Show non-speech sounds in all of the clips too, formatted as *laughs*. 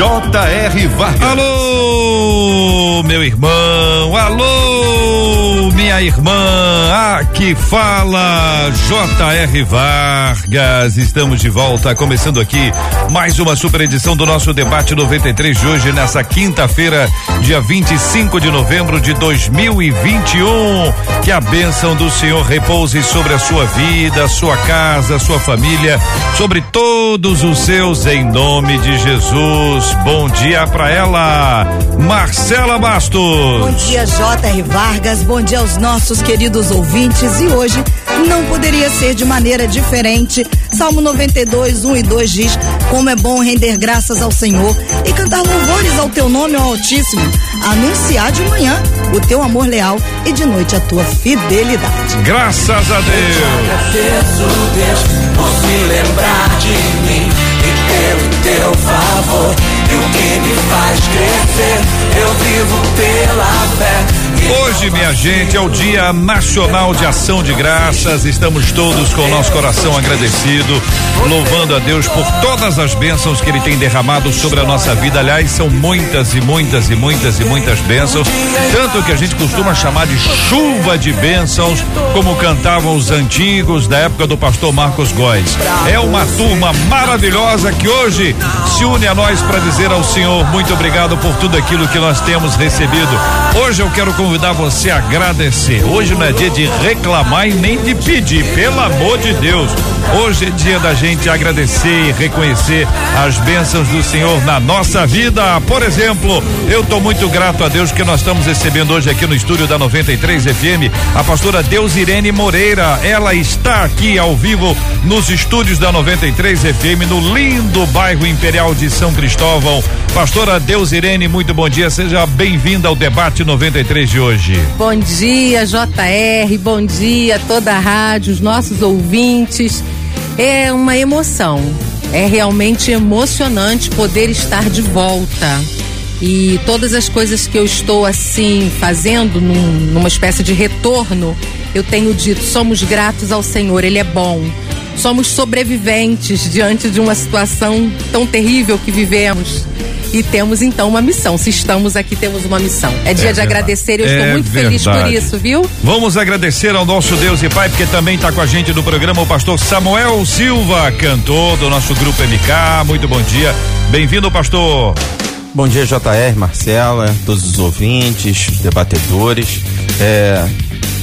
J.R. Vargas. Alô, meu irmão. Alô, minha irmã. Aqui fala J.R. Vargas. Estamos de volta, começando aqui mais uma super edição do nosso debate 93 de hoje, nessa quinta-feira, dia 25 de novembro de 2021. Que a bênção do Senhor repouse sobre a sua vida, sua casa, sua família, sobre todos os seus, em nome de Jesus. Bom dia para ela, Marcela Bastos. Bom dia, J.R. Vargas. Bom dia aos nossos queridos ouvintes. E hoje não poderia ser de maneira diferente. Salmo 92, 1 e 2 diz: Como é bom render graças ao Senhor e cantar louvores ao teu nome, ó Altíssimo. Anunciar de manhã o teu amor leal e de noite a tua fidelidade. Graças a Deus. Eu agradeço, Deus, por se lembrar de mim e pelo teu favor. E o que me faz crescer, eu vivo pela fé. Hoje, minha gente, é o Dia Nacional de Ação de Graças. Estamos todos com o nosso coração agradecido, louvando a Deus por todas as bênçãos que Ele tem derramado sobre a nossa vida. Aliás, são muitas e muitas e muitas e muitas bênçãos, tanto que a gente costuma chamar de chuva de bênçãos, como cantavam os antigos da época do pastor Marcos Góes. É uma turma maravilhosa que hoje se une a nós para dizer ao Senhor muito obrigado por tudo aquilo que nós temos recebido. Hoje eu quero convidar você a agradecer. Hoje não é dia de reclamar e nem de pedir, pelo amor de Deus. Hoje é dia da gente agradecer e reconhecer as bênçãos do Senhor na nossa vida. Por exemplo, eu estou muito grato a Deus que nós estamos recebendo hoje aqui no estúdio da 93 FM a pastora Deus Irene Moreira. Ela está aqui ao vivo nos estúdios da 93 FM no lindo bairro Imperial de São Cristóvão. Pastora Deus Irene, muito bom dia. Seja bem-vinda ao debate 93 de hoje. Bom dia, JR. Bom dia, toda a rádio, os nossos ouvintes. É uma emoção. É realmente emocionante poder estar de volta. E todas as coisas que eu estou assim fazendo num, numa espécie de retorno, eu tenho dito, somos gratos ao Senhor, Ele é bom. Somos sobreviventes diante de uma situação tão terrível que vivemos. E temos então uma missão. Se estamos aqui, temos uma missão. É dia É de verdade. agradecer e eu estou É muito feliz por verdade. isso, viu? Vamos agradecer ao nosso Deus e Pai, porque também está com a gente no programa o pastor Samuel Silva, cantor do nosso grupo MK. Muito bom dia. Bem-vindo, pastor. Bom dia, JR, Marcela, todos os ouvintes, debatedores. É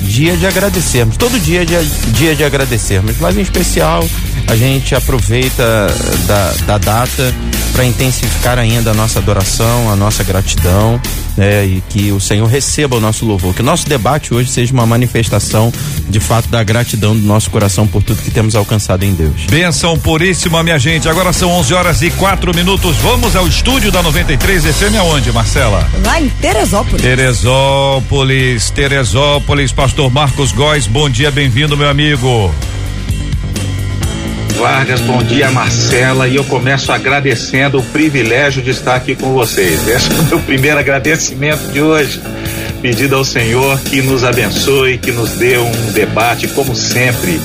dia de agradecermos. Todo dia é dia, dia de agradecermos, mas em especial a gente aproveita da, da data para intensificar ainda a nossa adoração, a nossa gratidão. né, e que o Senhor receba o nosso louvor. Que o nosso debate hoje seja uma manifestação de fato da gratidão do nosso coração por tudo que temos alcançado em Deus. Benção puríssima, minha gente. Agora são 11 horas e quatro minutos. Vamos ao estúdio da 93 FM aonde, Marcela? Lá em Teresópolis. Teresópolis, Teresópolis, pastor Marcos Góes, bom dia, bem-vindo, meu amigo. Vargas, bom dia Marcela e eu começo agradecendo o privilégio de estar aqui com vocês. Esse é o meu primeiro agradecimento de hoje. Pedido ao Senhor que nos abençoe, que nos dê um debate, como sempre,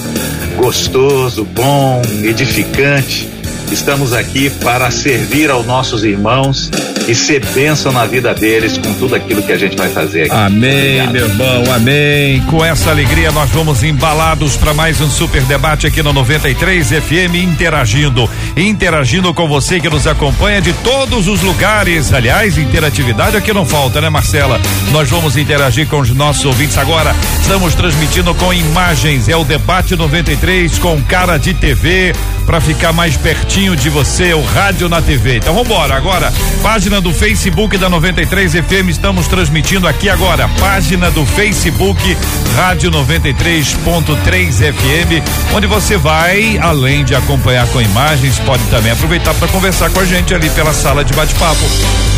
gostoso, bom, edificante. Estamos aqui para servir aos nossos irmãos e ser bênção na vida deles com tudo aquilo que a gente vai fazer aqui. Amém, Obrigado. meu irmão, amém. Com essa alegria, nós vamos embalados para mais um super debate aqui no 93 FM, interagindo. Interagindo com você que nos acompanha de todos os lugares. Aliás, interatividade aqui não falta, né, Marcela? Nós vamos interagir com os nossos ouvintes agora. Estamos transmitindo com imagens. É o debate 93 com cara de TV para ficar mais pertinho de você, o rádio na TV. Então vamos embora agora. Página página do Facebook da 93 FM. Estamos transmitindo aqui agora. Página do Facebook Rádio 93.3 FM, onde você vai, além de acompanhar com imagens, pode também aproveitar para conversar com a gente ali pela sala de bate-papo.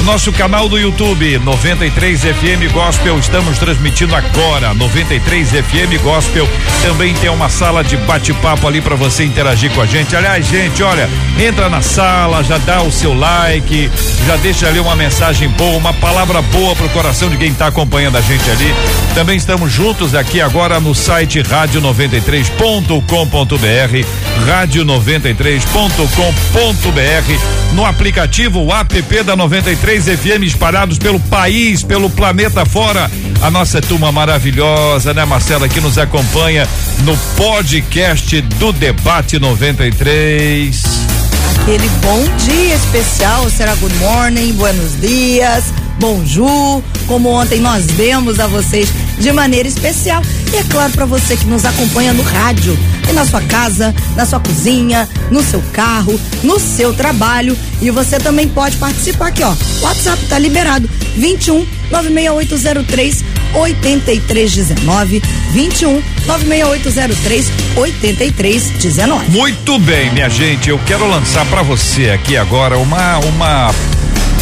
Nosso canal do YouTube 93 FM Gospel. Estamos transmitindo agora 93 FM Gospel. Também tem uma sala de bate-papo ali para você interagir com a gente. Aliás, gente, olha, entra na sala, já dá o seu like, já deixa ali uma mensagem boa, uma palavra boa pro coração de quem está acompanhando a gente ali. Também estamos juntos aqui agora no site rádio93.com.br, rádio93.com.br, no aplicativo app da 93 FM espalhados pelo país, pelo planeta fora. A nossa turma maravilhosa, né, Marcela, que nos acompanha no podcast do Debate 93. Aquele bom dia especial, será good morning, buenos dias, bonjour, como ontem nós demos a vocês de maneira especial. E é claro para você que nos acompanha no rádio, e na sua casa, na sua cozinha, no seu carro, no seu trabalho. E você também pode participar aqui, ó. O WhatsApp tá liberado. 21 96803 8319 21 96803 8319. Muito bem, minha gente, eu quero lançar para você aqui agora uma uma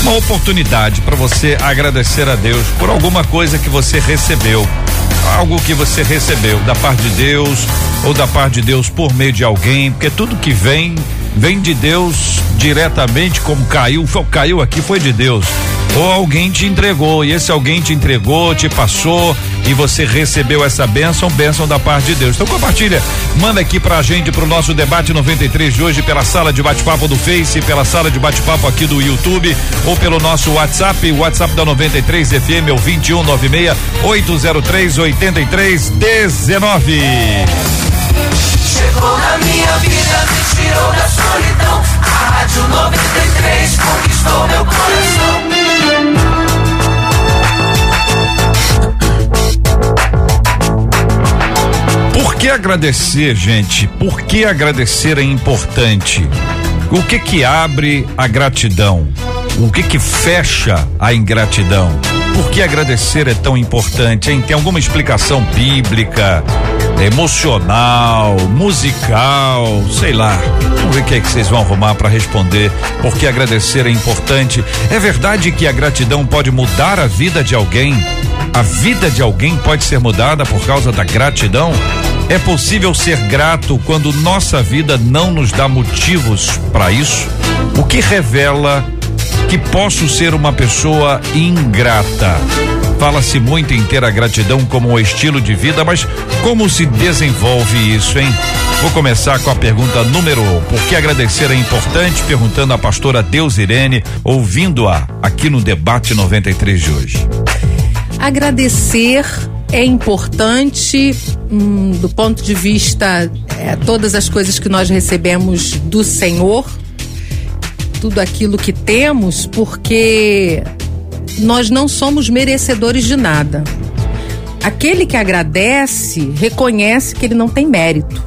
uma oportunidade para você agradecer a Deus por alguma coisa que você recebeu, algo que você recebeu da parte de Deus ou da parte de Deus por meio de alguém, porque tudo que vem vem de Deus diretamente, como caiu, foi, caiu aqui foi de Deus ou alguém te entregou e esse alguém te entregou, te passou e você recebeu essa bênção, bênção da parte de Deus. Então compartilha, manda aqui pra gente pro nosso debate 93 de hoje pela sala de bate-papo do Face, pela sala de bate-papo aqui do YouTube ou pelo nosso WhatsApp, WhatsApp da 93 FM é o 2196 803 8319. Chegou na minha vida, me tirou da solidão. A Rádio 93 conquistou meu coração. Por que agradecer, gente? Por que agradecer é importante? O que que abre a gratidão? O que que fecha a ingratidão? Por que agradecer é tão importante, hein? Tem alguma explicação bíblica, emocional, musical, sei lá. Vamos ver o que é que vocês vão arrumar para responder. Por que agradecer é importante? É verdade que a gratidão pode mudar a vida de alguém? A vida de alguém pode ser mudada por causa da gratidão? É possível ser grato quando nossa vida não nos dá motivos para isso? O que revela que posso ser uma pessoa ingrata? Fala-se muito em ter a gratidão como um estilo de vida, mas como se desenvolve isso, hein? Vou começar com a pergunta número um. Por que agradecer é importante? Perguntando a pastora Deus Irene, ouvindo-a aqui no debate 93 de hoje. Agradecer é importante hum, do ponto de vista é, todas as coisas que nós recebemos do Senhor, tudo aquilo que temos, porque nós não somos merecedores de nada. Aquele que agradece reconhece que ele não tem mérito.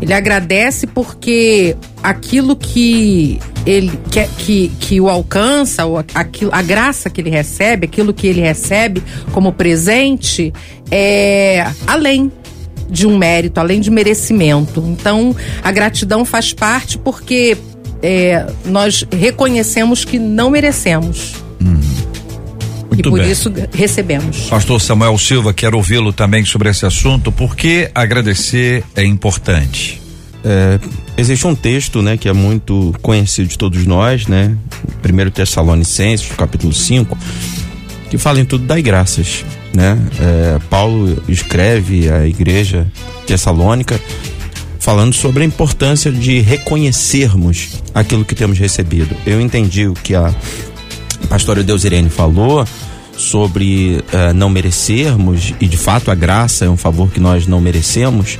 Ele agradece porque aquilo que ele que, que, que o alcança, ou aquilo, a graça que ele recebe, aquilo que ele recebe como presente, é além de um mérito, além de merecimento. Então, a gratidão faz parte porque é, nós reconhecemos que não merecemos. Muito e por bem. isso recebemos. Pastor Samuel Silva, quero ouvi-lo também sobre esse assunto. Por que agradecer é importante? É, existe um texto, né, que é muito conhecido de todos nós, né? Primeiro Tessalonicenses, capítulo 5, que fala em tudo das graças, né? É, Paulo escreve à igreja tessalônica falando sobre a importância de reconhecermos aquilo que temos recebido. Eu entendi o que a pastora Deus Irene falou sobre eh, não merecermos, e de fato a graça é um favor que nós não merecemos,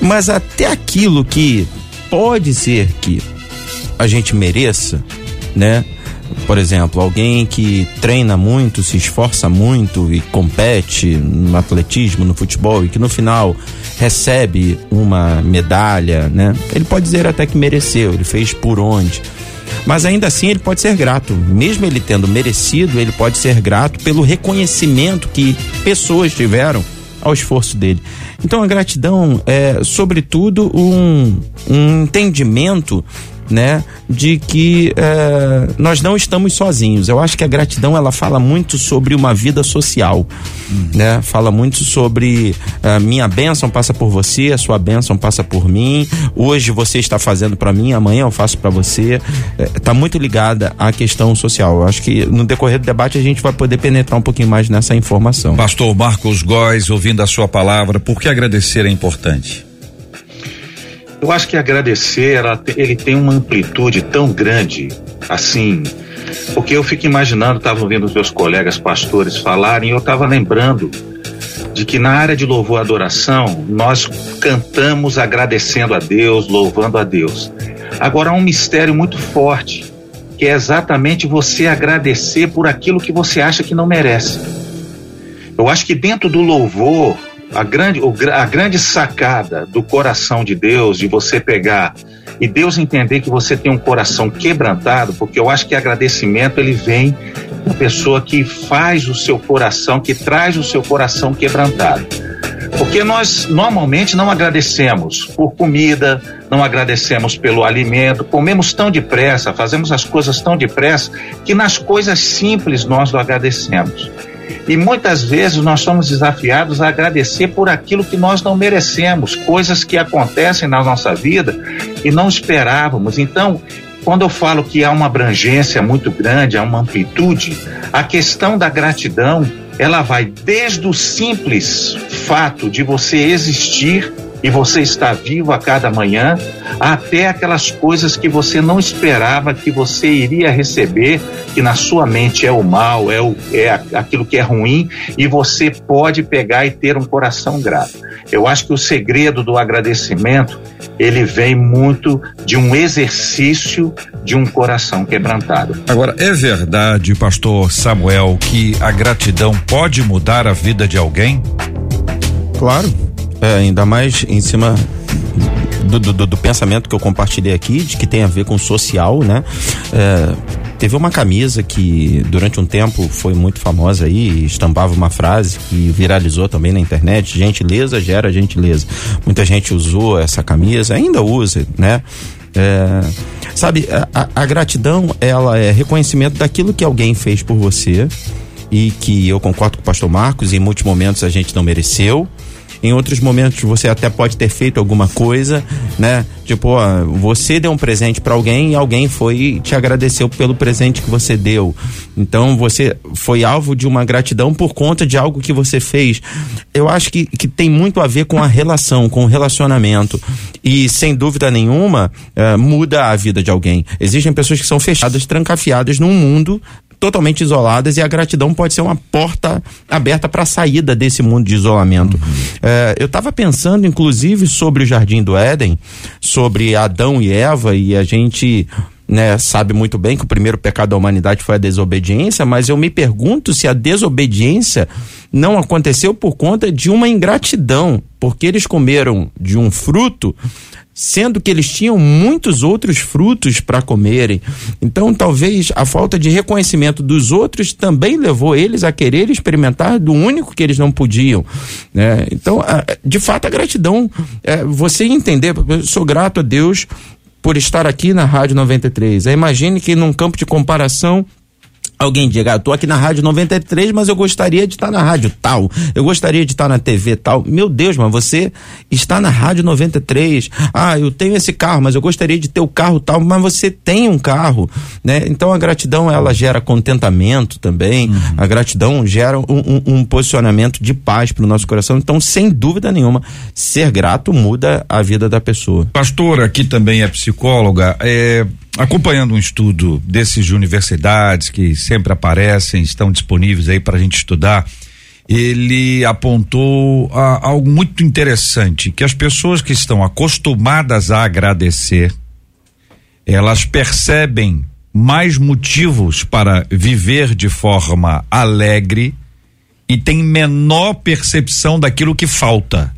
mas até aquilo que pode ser que a gente mereça, né? Por exemplo, alguém que treina muito, se esforça muito e compete no atletismo, no futebol e que no final recebe uma medalha, né? Ele pode dizer até que mereceu, ele fez por onde. Mas ainda assim ele pode ser grato, mesmo ele tendo merecido, ele pode ser grato pelo reconhecimento que pessoas tiveram ao esforço dele. Então a gratidão é, sobretudo, um, um entendimento né, de que é, nós não estamos sozinhos. Eu acho que a gratidão ela fala muito sobre uma vida social, hum. né? Fala muito sobre a minha bênção passa por você, a sua bênção passa por mim. Hoje você está fazendo para mim, amanhã eu faço para você. Está é, muito ligada à questão social. Eu acho que no decorrer do debate a gente vai poder penetrar um pouquinho mais nessa informação. Pastor Marcos Góes, ouvindo a sua palavra, por que agradecer é importante? Eu acho que agradecer, ele tem uma amplitude tão grande, assim, porque eu fico imaginando, estava ouvindo os meus colegas pastores falarem, eu estava lembrando de que na área de louvor e adoração, nós cantamos agradecendo a Deus, louvando a Deus. Agora há um mistério muito forte, que é exatamente você agradecer por aquilo que você acha que não merece. Eu acho que dentro do louvor, a grande, a grande sacada do coração de Deus, de você pegar e Deus entender que você tem um coração quebrantado, porque eu acho que agradecimento ele vem da pessoa que faz o seu coração, que traz o seu coração quebrantado. Porque nós normalmente não agradecemos por comida, não agradecemos pelo alimento, comemos tão depressa, fazemos as coisas tão depressa, que nas coisas simples nós não agradecemos. E muitas vezes nós somos desafiados a agradecer por aquilo que nós não merecemos, coisas que acontecem na nossa vida e não esperávamos. Então, quando eu falo que há uma abrangência muito grande, há uma amplitude, a questão da gratidão, ela vai desde o simples fato de você existir e você está vivo a cada manhã, até aquelas coisas que você não esperava que você iria receber, que na sua mente é o mal, é, o, é aquilo que é ruim, e você pode pegar e ter um coração grato. Eu acho que o segredo do agradecimento ele vem muito de um exercício de um coração quebrantado. Agora, é verdade, pastor Samuel, que a gratidão pode mudar a vida de alguém? Claro. É, ainda mais em cima do, do, do, pensamento que eu compartilhei aqui, de que tem a ver com social, né? É, teve uma camisa que durante um tempo foi muito famosa aí, estampava uma frase que viralizou também na internet: gentileza gera gentileza. Muita gente usou essa camisa, ainda usa, né? É, sabe, a, a gratidão, ela é reconhecimento daquilo que alguém fez por você e que eu concordo com o pastor Marcos, em muitos momentos a gente não mereceu, em outros momentos você até pode ter feito alguma coisa, né? Tipo, ó, você deu um presente para alguém e alguém foi e te agradeceu pelo presente que você deu. Então você foi alvo de uma gratidão por conta de algo que você fez. Eu acho que, que tem muito a ver com a relação, com o relacionamento. E sem dúvida nenhuma, uh, muda a vida de alguém. Existem pessoas que são fechadas, trancafiadas num mundo totalmente isoladas e a gratidão pode ser uma porta aberta para a saída desse mundo de isolamento. Uhum. É, eu estava pensando, inclusive, sobre o Jardim do Éden, sobre Adão e Eva, e a gente né, sabe muito bem que o primeiro pecado da humanidade foi a desobediência, mas eu me pergunto se a desobediência não aconteceu por conta de uma ingratidão, porque eles comeram de um fruto sendo que eles tinham muitos outros frutos para comerem. Então, talvez a falta de reconhecimento dos outros também levou eles a querer experimentar do único que eles não podiam. Né? Então, de fato, a gratidão, é, você entender, eu sou grato a Deus por estar aqui na Rádio 93. Imagine que num campo de comparação alguém diga, ah, eu tô aqui na rádio 93, mas eu gostaria de estar na rádio tal, eu gostaria de estar na TV tal. Meu Deus, mas você está na rádio 93. Ah, eu tenho esse carro, mas eu gostaria de ter o carro tal, mas você tem um carro, né? Então a gratidão ela gera contentamento também. Uhum. A gratidão gera um, um, um posicionamento de paz para o nosso coração. Então, sem dúvida nenhuma, ser grato muda a vida da pessoa. Pastora, aqui também é psicóloga, é, acompanhando um estudo desses de universidades que sempre aparecem, estão disponíveis aí para a gente estudar, ele apontou a, algo muito interessante, que as pessoas que estão acostumadas a agradecer, elas percebem mais motivos para viver de forma alegre e têm menor percepção daquilo que falta.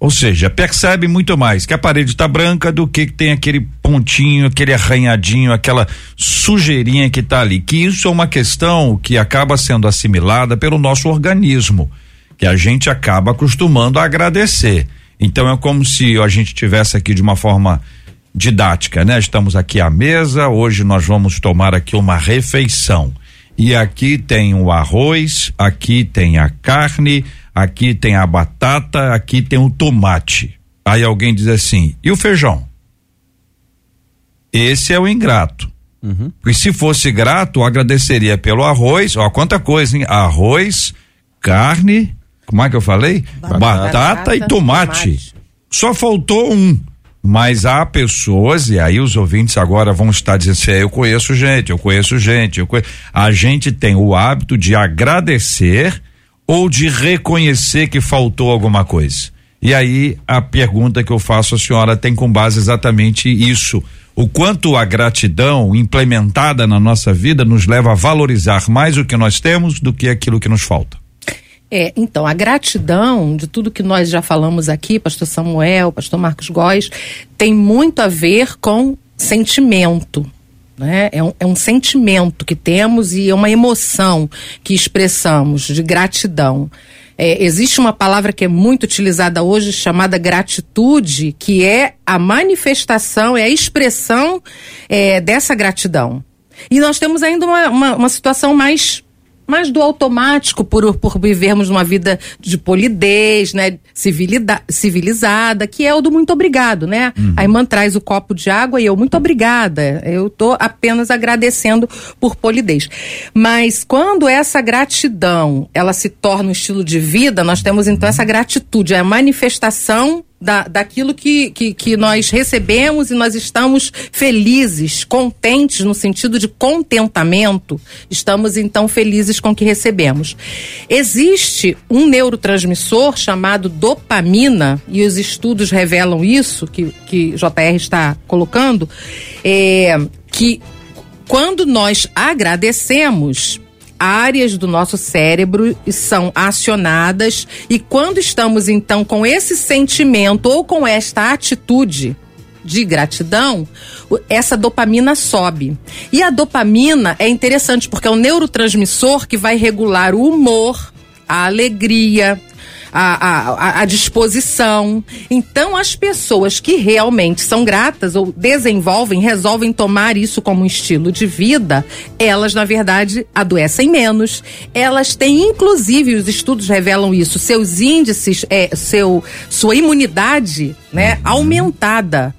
Ou seja, percebe muito mais que a parede está branca do que tem aquele pontinho, aquele arranhadinho, aquela sujeirinha que está ali. Que isso é uma questão que acaba sendo assimilada pelo nosso organismo, que a gente acaba acostumando a agradecer. Então é como se a gente tivesse aqui de uma forma didática, né? Estamos aqui à mesa, hoje nós vamos tomar aqui uma refeição. E aqui tem o arroz, aqui tem a carne, aqui tem a batata, aqui tem o tomate. Aí alguém diz assim: e o feijão? Esse é o ingrato. Uhum. E se fosse grato, agradeceria pelo arroz, ó, quanta coisa, hein? Arroz, carne, como é que eu falei? Batata, batata e tomate. tomate. Só faltou um. Mas há pessoas, e aí os ouvintes agora vão estar dizendo assim: é, eu conheço gente, eu conheço gente, eu conheço. A gente tem o hábito de agradecer ou de reconhecer que faltou alguma coisa. E aí a pergunta que eu faço à senhora tem com base exatamente isso. O quanto a gratidão implementada na nossa vida nos leva a valorizar mais o que nós temos do que aquilo que nos falta. É, então, a gratidão de tudo que nós já falamos aqui, pastor Samuel, pastor Marcos Góes, tem muito a ver com sentimento. Né? É, um, é um sentimento que temos e é uma emoção que expressamos de gratidão. É, existe uma palavra que é muito utilizada hoje chamada gratitude, que é a manifestação, é a expressão é, dessa gratidão. E nós temos ainda uma, uma, uma situação mais mas do automático por, por vivermos uma vida de polidez, né, civilizada, que é o do muito obrigado, né? Uhum. A irmã traz o copo de água e eu muito obrigada. Eu tô apenas agradecendo por polidez. Mas quando essa gratidão, ela se torna um estilo de vida, nós temos então essa gratitude, é a manifestação da, daquilo que, que, que nós recebemos e nós estamos felizes, contentes no sentido de contentamento, estamos então felizes com o que recebemos. Existe um neurotransmissor chamado dopamina, e os estudos revelam isso, que, que JR está colocando, é, que quando nós agradecemos, áreas do nosso cérebro são acionadas e quando estamos então com esse sentimento ou com esta atitude de gratidão, essa dopamina sobe. E a dopamina é interessante porque é um neurotransmissor que vai regular o humor, a alegria, a, a, a disposição. Então, as pessoas que realmente são gratas ou desenvolvem, resolvem tomar isso como um estilo de vida, elas, na verdade, adoecem menos. Elas têm, inclusive, os estudos revelam isso, seus índices, é, seu, sua imunidade né, uhum. aumentada.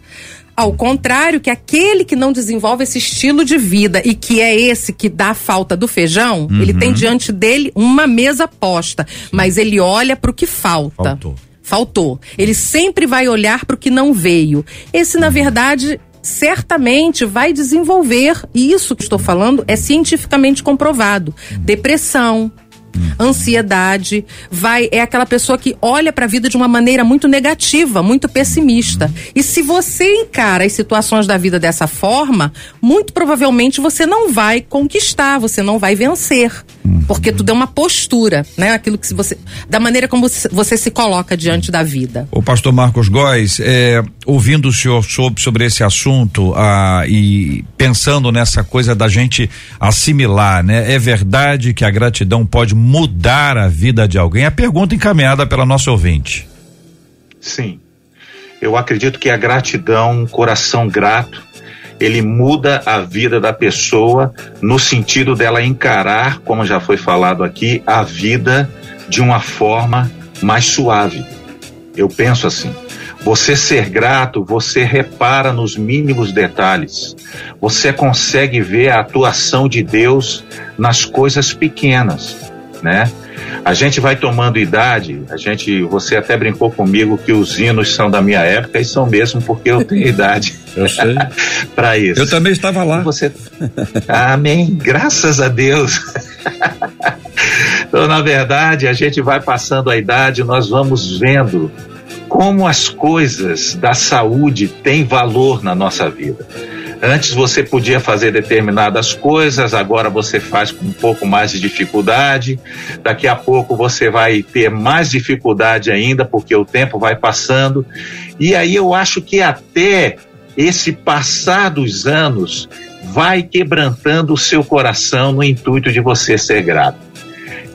Ao contrário, que aquele que não desenvolve esse estilo de vida e que é esse que dá falta do feijão, uhum. ele tem diante dele uma mesa posta, mas ele olha para o que falta. Faltou. Faltou. Ele sempre vai olhar para o que não veio. Esse, na uhum. verdade, certamente vai desenvolver, e isso que estou falando é cientificamente comprovado, uhum. depressão, ansiedade, vai é aquela pessoa que olha para a vida de uma maneira muito negativa, muito pessimista. E se você encara as situações da vida dessa forma, muito provavelmente você não vai conquistar, você não vai vencer, porque tudo é uma postura, né? Aquilo que você da maneira como você se coloca diante da vida. O pastor Marcos Góes, é, ouvindo o senhor sobre, sobre esse assunto ah, e pensando nessa coisa da gente assimilar, né? É verdade que a gratidão pode mudar a vida de alguém? A pergunta encaminhada pela nossa ouvinte. Sim. Eu acredito que a gratidão, um coração grato, ele muda a vida da pessoa no sentido dela encarar, como já foi falado aqui, a vida de uma forma mais suave. Eu penso assim. Você ser grato, você repara nos mínimos detalhes. Você consegue ver a atuação de Deus nas coisas pequenas né? A gente vai tomando idade, a gente, você até brincou comigo que os hinos são da minha época e são mesmo porque eu tenho *laughs* idade. Eu sei. *laughs* para isso. Eu também estava lá. Você *laughs* Amém. Graças a Deus. então, na verdade, a gente vai passando a idade, nós vamos vendo como as coisas da saúde têm valor na nossa vida. Antes você podia fazer determinadas coisas, agora você faz com um pouco mais de dificuldade. Daqui a pouco você vai ter mais dificuldade ainda, porque o tempo vai passando. E aí eu acho que até esse passar dos anos vai quebrantando o seu coração no intuito de você ser grato.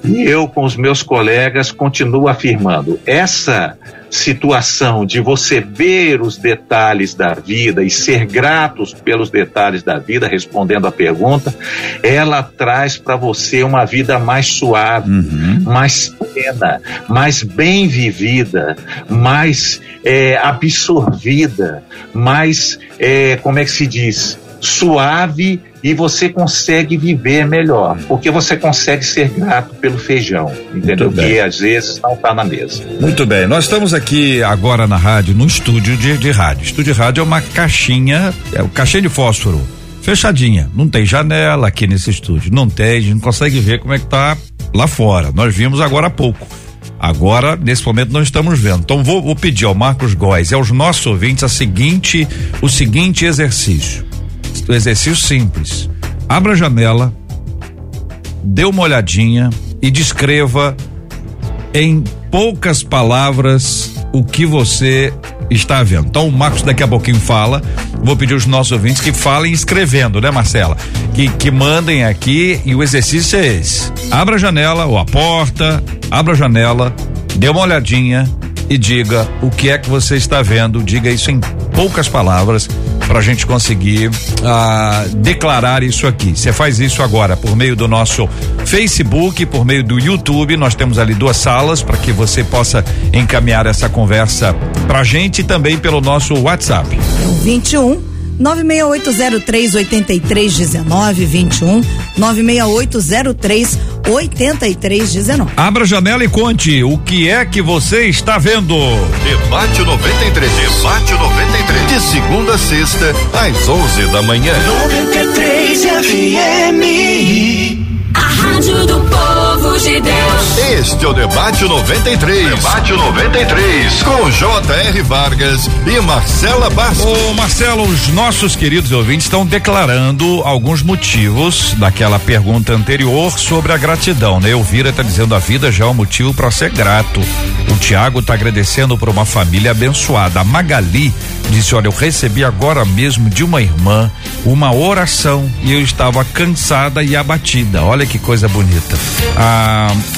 E eu, com os meus colegas, continuo afirmando: essa situação de você ver os detalhes da vida e ser gratos pelos detalhes da vida, respondendo a pergunta, ela traz para você uma vida mais suave, uhum. mais plena, mais bem vivida, mais é, absorvida, mais, é, como é que se diz? Suave e você consegue viver melhor, porque você consegue ser grato pelo feijão, entendeu? Que às vezes não está na mesa. Muito bem, nós estamos aqui agora na rádio, no estúdio de, de rádio. Estúdio de rádio é uma caixinha, é o caixinha de fósforo, fechadinha, não tem janela aqui nesse estúdio, não tem, a gente não consegue ver como é que tá lá fora. Nós vimos agora há pouco. Agora, nesse momento, não estamos vendo. Então, vou, vou pedir ao Marcos Góes e aos nossos ouvintes a seguinte, o seguinte exercício o exercício simples. Abra a janela, dê uma olhadinha e descreva em poucas palavras o que você está vendo. Então o Marcos daqui a pouquinho fala. Vou pedir aos nossos ouvintes que falem escrevendo, né, Marcela? Que, que mandem aqui e o exercício é esse. Abra a janela ou a porta, abra a janela, dê uma olhadinha e diga o que é que você está vendo. Diga isso em poucas palavras para a gente conseguir ah, declarar isso aqui. Você faz isso agora por meio do nosso Facebook, por meio do YouTube. Nós temos ali duas salas para que você possa encaminhar essa conversa para a gente e também pelo nosso WhatsApp. 21 96803 8319 21 96803 8319. Abra a janela e conte o que é que você está vendo. Debate 93. Debate 93. De segunda a sexta, às 11 da manhã. 93 FM. A Rádio do Povo de Deus. Este é o Debate 93. Debate 93. Com J.R. Vargas e Marcela Bastos. Ô Marcelo, os nossos queridos ouvintes estão declarando alguns motivos daquela pergunta anterior sobre a gratidão, né? Elvira está dizendo a vida já é um motivo para ser grato. O Tiago está agradecendo por uma família abençoada. A Magali disse: Olha, eu recebi agora mesmo de uma irmã uma oração e eu estava cansada e abatida. Olha que coisa bonita. A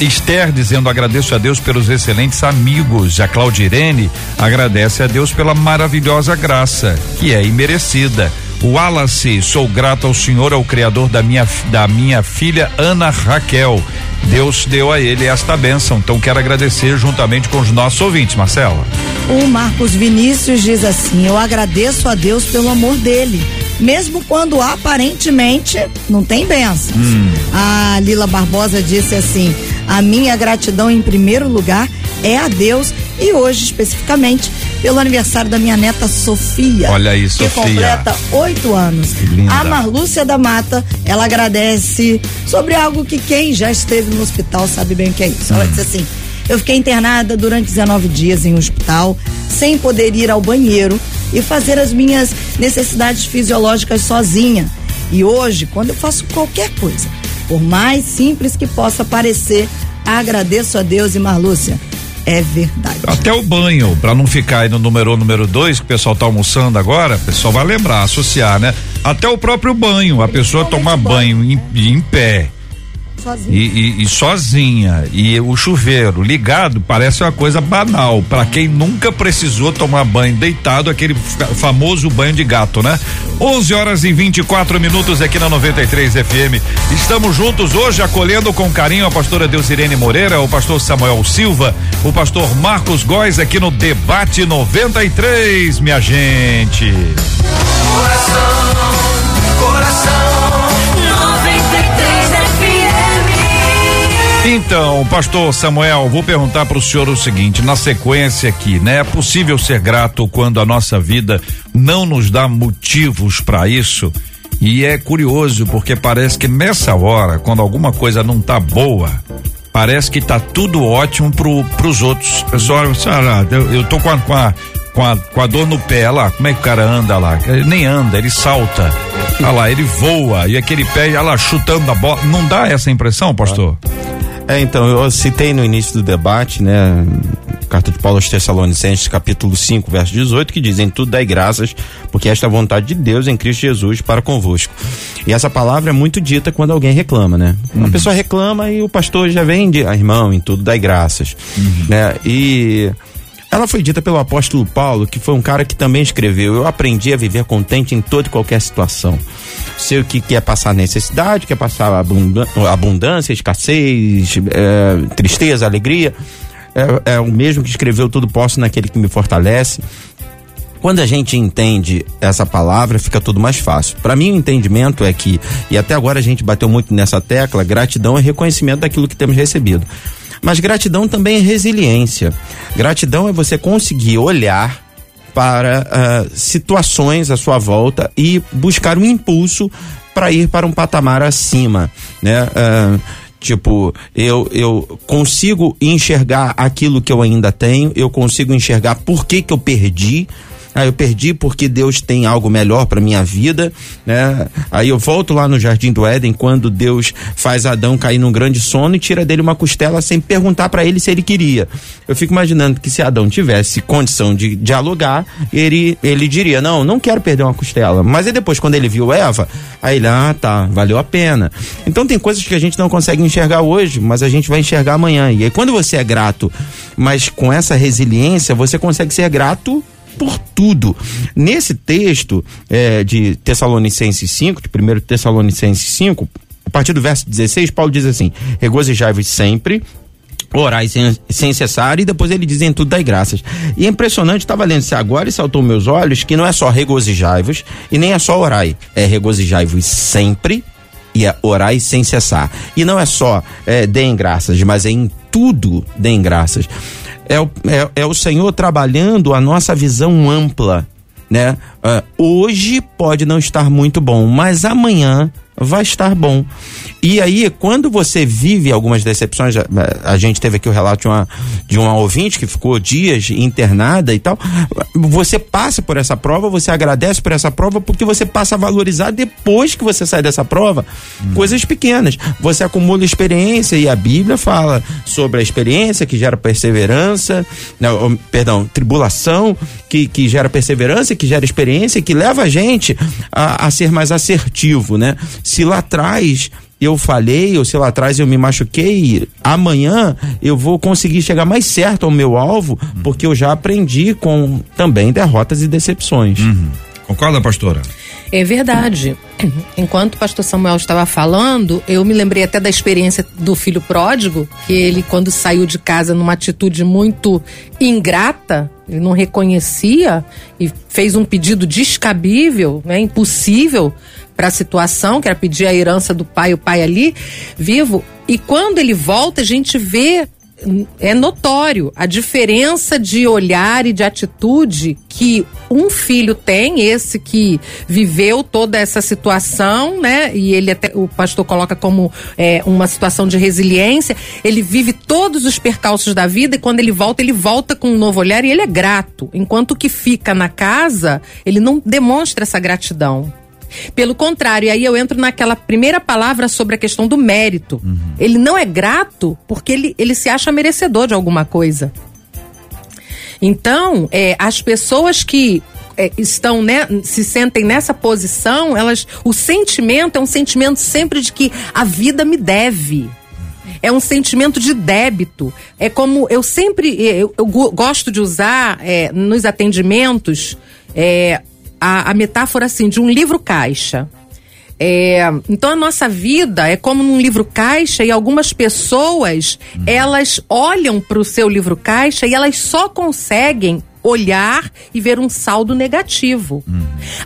Esther dizendo: agradeço a Deus pelos excelentes amigos. A Claudirene agradece a Deus pela maravilhosa graça, que é imerecida. O Wallace, sou grato ao Senhor, ao Criador da minha, da minha filha Ana Raquel. Deus deu a ele esta bênção. Então quero agradecer juntamente com os nossos ouvintes, Marcela. O Marcos Vinícius diz assim: Eu agradeço a Deus pelo amor dele, mesmo quando aparentemente não tem bênçãos. Hum. A Lila Barbosa disse assim: A minha gratidão em primeiro lugar é a Deus e hoje especificamente pelo aniversário da minha neta Sofia. Olha aí, Sofia. Que completa oito anos. A Marlúcia da Mata, ela agradece sobre algo que quem já esteve no hospital sabe bem o que é isso. Hum. Ela disse assim: eu fiquei internada durante 19 dias em um hospital, sem poder ir ao banheiro e fazer as minhas necessidades fisiológicas sozinha. E hoje, quando eu faço qualquer coisa, por mais simples que possa parecer, agradeço a Deus e Marlúcia é verdade. Até o banho, para não ficar aí no número um, número dois, que o pessoal tá almoçando agora, o pessoal vai lembrar, associar, né? Até o próprio banho, a pessoa tomar banho em, em pé Sozinha. E, e, e, sozinha. E o chuveiro ligado parece uma coisa banal. para quem nunca precisou tomar banho deitado, aquele famoso banho de gato, né? 11 horas e 24 minutos aqui na 93 FM. Estamos juntos hoje acolhendo com carinho a pastora Deusirene Moreira, o pastor Samuel Silva, o pastor Marcos Góes aqui no Debate 93, minha gente. Coração, coração Então, pastor Samuel, vou perguntar para o senhor o seguinte, na sequência aqui, né? É possível ser grato quando a nossa vida não nos dá motivos para isso? E é curioso porque parece que nessa hora, quando alguma coisa não tá boa, parece que tá tudo ótimo pro, pros outros. Pessoal, eu, eu tô com a, com a com a, com a dor no pé, lá, como é que o cara anda lá? Ele nem anda, ele salta. Olha lá, ele voa e aquele pé, olha lá, chutando a bola. Não dá essa impressão, pastor? É, então, eu citei no início do debate, né? Carta de Paulo aos Tessalonicenses, capítulo 5, verso 18, que diz: Em tudo dai graças, porque esta é a vontade de Deus em Cristo Jesus para convosco. E essa palavra é muito dita quando alguém reclama, né? Uma pessoa reclama e o pastor já vem de, ah, irmão, em tudo dai graças. Né? E ela foi dita pelo apóstolo Paulo, que foi um cara que também escreveu: Eu aprendi a viver contente em toda e qualquer situação. Sei o que quer passar necessidade, quer passar abundan- abundância, escassez, é, tristeza, alegria. É, é o mesmo que escreveu Tudo Posso naquele que me fortalece. Quando a gente entende essa palavra, fica tudo mais fácil. Para mim, o entendimento é que, e até agora a gente bateu muito nessa tecla, gratidão é reconhecimento daquilo que temos recebido. Mas gratidão também é resiliência. Gratidão é você conseguir olhar para ah, situações à sua volta e buscar um impulso para ir para um patamar acima, né? Ah, Tipo, eu, eu consigo enxergar aquilo que eu ainda tenho, eu consigo enxergar por que que eu perdi. Ah, eu perdi porque Deus tem algo melhor para minha vida, né? Aí eu volto lá no jardim do Éden quando Deus faz Adão cair num grande sono e tira dele uma costela sem perguntar para ele se ele queria. Eu fico imaginando que se Adão tivesse condição de dialogar, ele ele diria: "Não, não quero perder uma costela". Mas aí depois quando ele viu Eva, aí ele: "Ah, tá, valeu a pena". Então tem coisas que a gente não consegue enxergar hoje, mas a gente vai enxergar amanhã. E aí quando você é grato, mas com essa resiliência, você consegue ser grato por tudo. Nesse texto é, de Tessalonicenses 5, de 1 Tessalonicenses 5, a partir do verso 16, Paulo diz assim: Regozijai-vos sempre. Orai sem, sem cessar, e depois ele diz em tudo dai graças. E é impressionante, estava lendo isso agora e saltou meus olhos que não é só regozijai-vos e nem é só orai, é regozijai-vos sempre e é orai sem cessar. E não é só é, deem graças, mas é em tudo deem graças. É o, é, é o Senhor trabalhando a nossa visão ampla, né? Ah, hoje pode não estar muito bom, mas amanhã vai estar bom. E aí, quando você vive algumas decepções, a, a gente teve aqui o relato de uma, de uma ouvinte que ficou dias internada e tal. Você passa por essa prova, você agradece por essa prova, porque você passa a valorizar depois que você sai dessa prova coisas pequenas. Você acumula experiência e a Bíblia fala sobre a experiência que gera perseverança, não, oh, perdão, tribulação que, que gera perseverança, que gera experiência, que leva a gente a, a ser mais assertivo, né? Se lá atrás eu falhei, ou se lá atrás eu me machuquei, amanhã eu vou conseguir chegar mais certo ao meu alvo, porque eu já aprendi com também derrotas e decepções. Concorda, pastora? É verdade. Enquanto o pastor Samuel estava falando, eu me lembrei até da experiência do filho pródigo, que ele, quando saiu de casa numa atitude muito ingrata, ele não reconhecia e fez um pedido descabível, né, impossível para a situação, que era pedir a herança do pai, o pai ali vivo. E quando ele volta, a gente vê é notório a diferença de olhar e de atitude que um filho tem, esse que viveu toda essa situação, né? E ele até o pastor coloca como é, uma situação de resiliência. Ele vive todos os percalços da vida e quando ele volta, ele volta com um novo olhar e ele é grato. Enquanto que fica na casa, ele não demonstra essa gratidão. Pelo contrário, aí eu entro naquela primeira palavra sobre a questão do mérito. Ele não é grato porque ele, ele se acha merecedor de alguma coisa. Então, é, as pessoas que é, estão, né, se sentem nessa posição, elas, o sentimento é um sentimento sempre de que a vida me deve. É um sentimento de débito. É como eu sempre eu, eu go- gosto de usar é, nos atendimentos é, a, a metáfora assim de um livro caixa. É, então a nossa vida é como num livro caixa e algumas pessoas elas olham para o seu livro caixa e elas só conseguem olhar e ver um saldo negativo.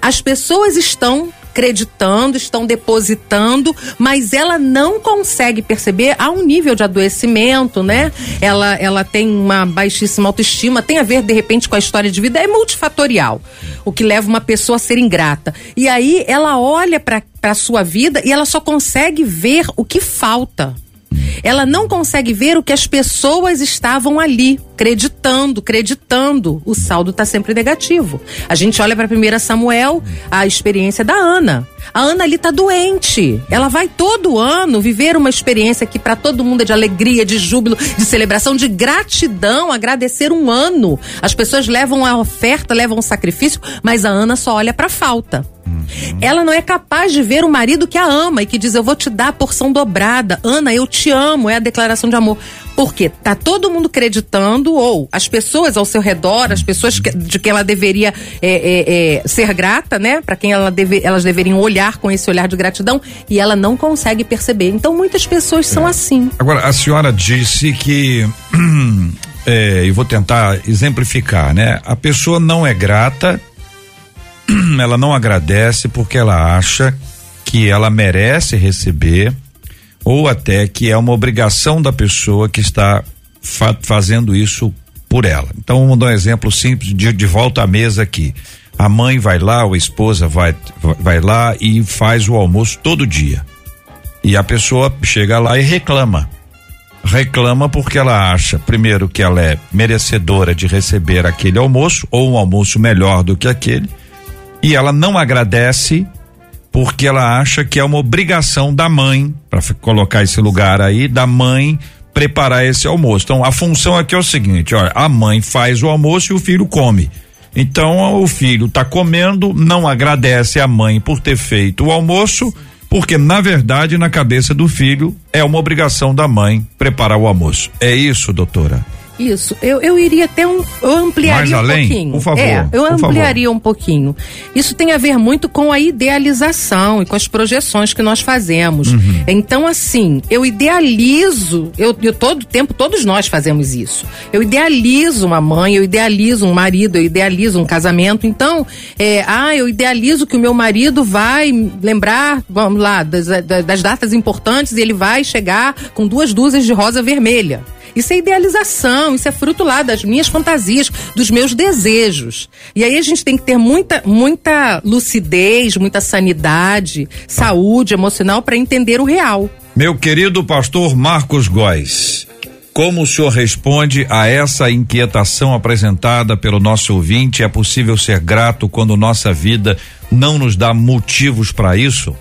As pessoas estão acreditando, estão depositando, mas ela não consegue perceber há um nível de adoecimento, né? Ela, ela tem uma baixíssima autoestima, tem a ver de repente com a história de vida, é multifatorial, o que leva uma pessoa a ser ingrata. E aí ela olha para a sua vida e ela só consegue ver o que falta. Ela não consegue ver o que as pessoas estavam ali, acreditando, acreditando. O saldo está sempre negativo. A gente olha para 1 Samuel, a experiência da Ana. A Ana ali tá doente. Ela vai todo ano viver uma experiência que para todo mundo é de alegria, de júbilo, de celebração, de gratidão, agradecer um ano. As pessoas levam a oferta, levam o sacrifício, mas a Ana só olha para falta. Ela não é capaz de ver o marido que a ama e que diz: Eu vou te dar a porção dobrada. Ana, eu te amo. É a declaração de amor. Porque tá todo mundo acreditando, ou as pessoas ao seu redor, as pessoas que, de quem ela deveria é, é, é, ser grata, né? Para quem ela deve, elas deveriam olhar com esse olhar de gratidão, e ela não consegue perceber. Então muitas pessoas são assim. Agora, a senhora disse que. *clears throat* É, e vou tentar exemplificar, né? A pessoa não é grata *clears throat* ela não agradece porque ela acha que ela merece receber ou até que é uma obrigação da pessoa que está fa fazendo isso por ela. Então vamos dar um exemplo simples de, de volta à mesa aqui. A mãe vai lá, a esposa vai, vai lá e faz o almoço todo dia. E a pessoa chega lá e reclama. Reclama porque ela acha, primeiro, que ela é merecedora de receber aquele almoço, ou um almoço melhor do que aquele, e ela não agradece porque ela acha que é uma obrigação da mãe, para colocar esse lugar aí, da mãe preparar esse almoço. Então a função aqui é o seguinte, olha, a mãe faz o almoço e o filho come. Então o filho está comendo, não agradece a mãe por ter feito o almoço, porque na verdade na cabeça do filho é uma obrigação da mãe preparar o almoço. É isso, doutora? Isso, eu, eu iria até um. Eu ampliaria Mais além, um pouquinho. Por favor, é, eu ampliaria um pouquinho. Isso tem a ver muito com a idealização e com as projeções que nós fazemos. Uhum. Então, assim, eu idealizo, eu, eu todo tempo, todos nós fazemos isso. Eu idealizo uma mãe, eu idealizo um marido, eu idealizo um casamento. Então, é, ah, eu idealizo que o meu marido vai lembrar, vamos lá, das, das datas importantes e ele vai chegar com duas dúzias de rosa vermelha. Isso é idealização, isso é fruto lá das minhas fantasias, dos meus desejos. E aí a gente tem que ter muita, muita lucidez, muita sanidade, saúde emocional para entender o real. Meu querido pastor Marcos Góes, como o senhor responde a essa inquietação apresentada pelo nosso ouvinte? É possível ser grato quando nossa vida não nos dá motivos para isso?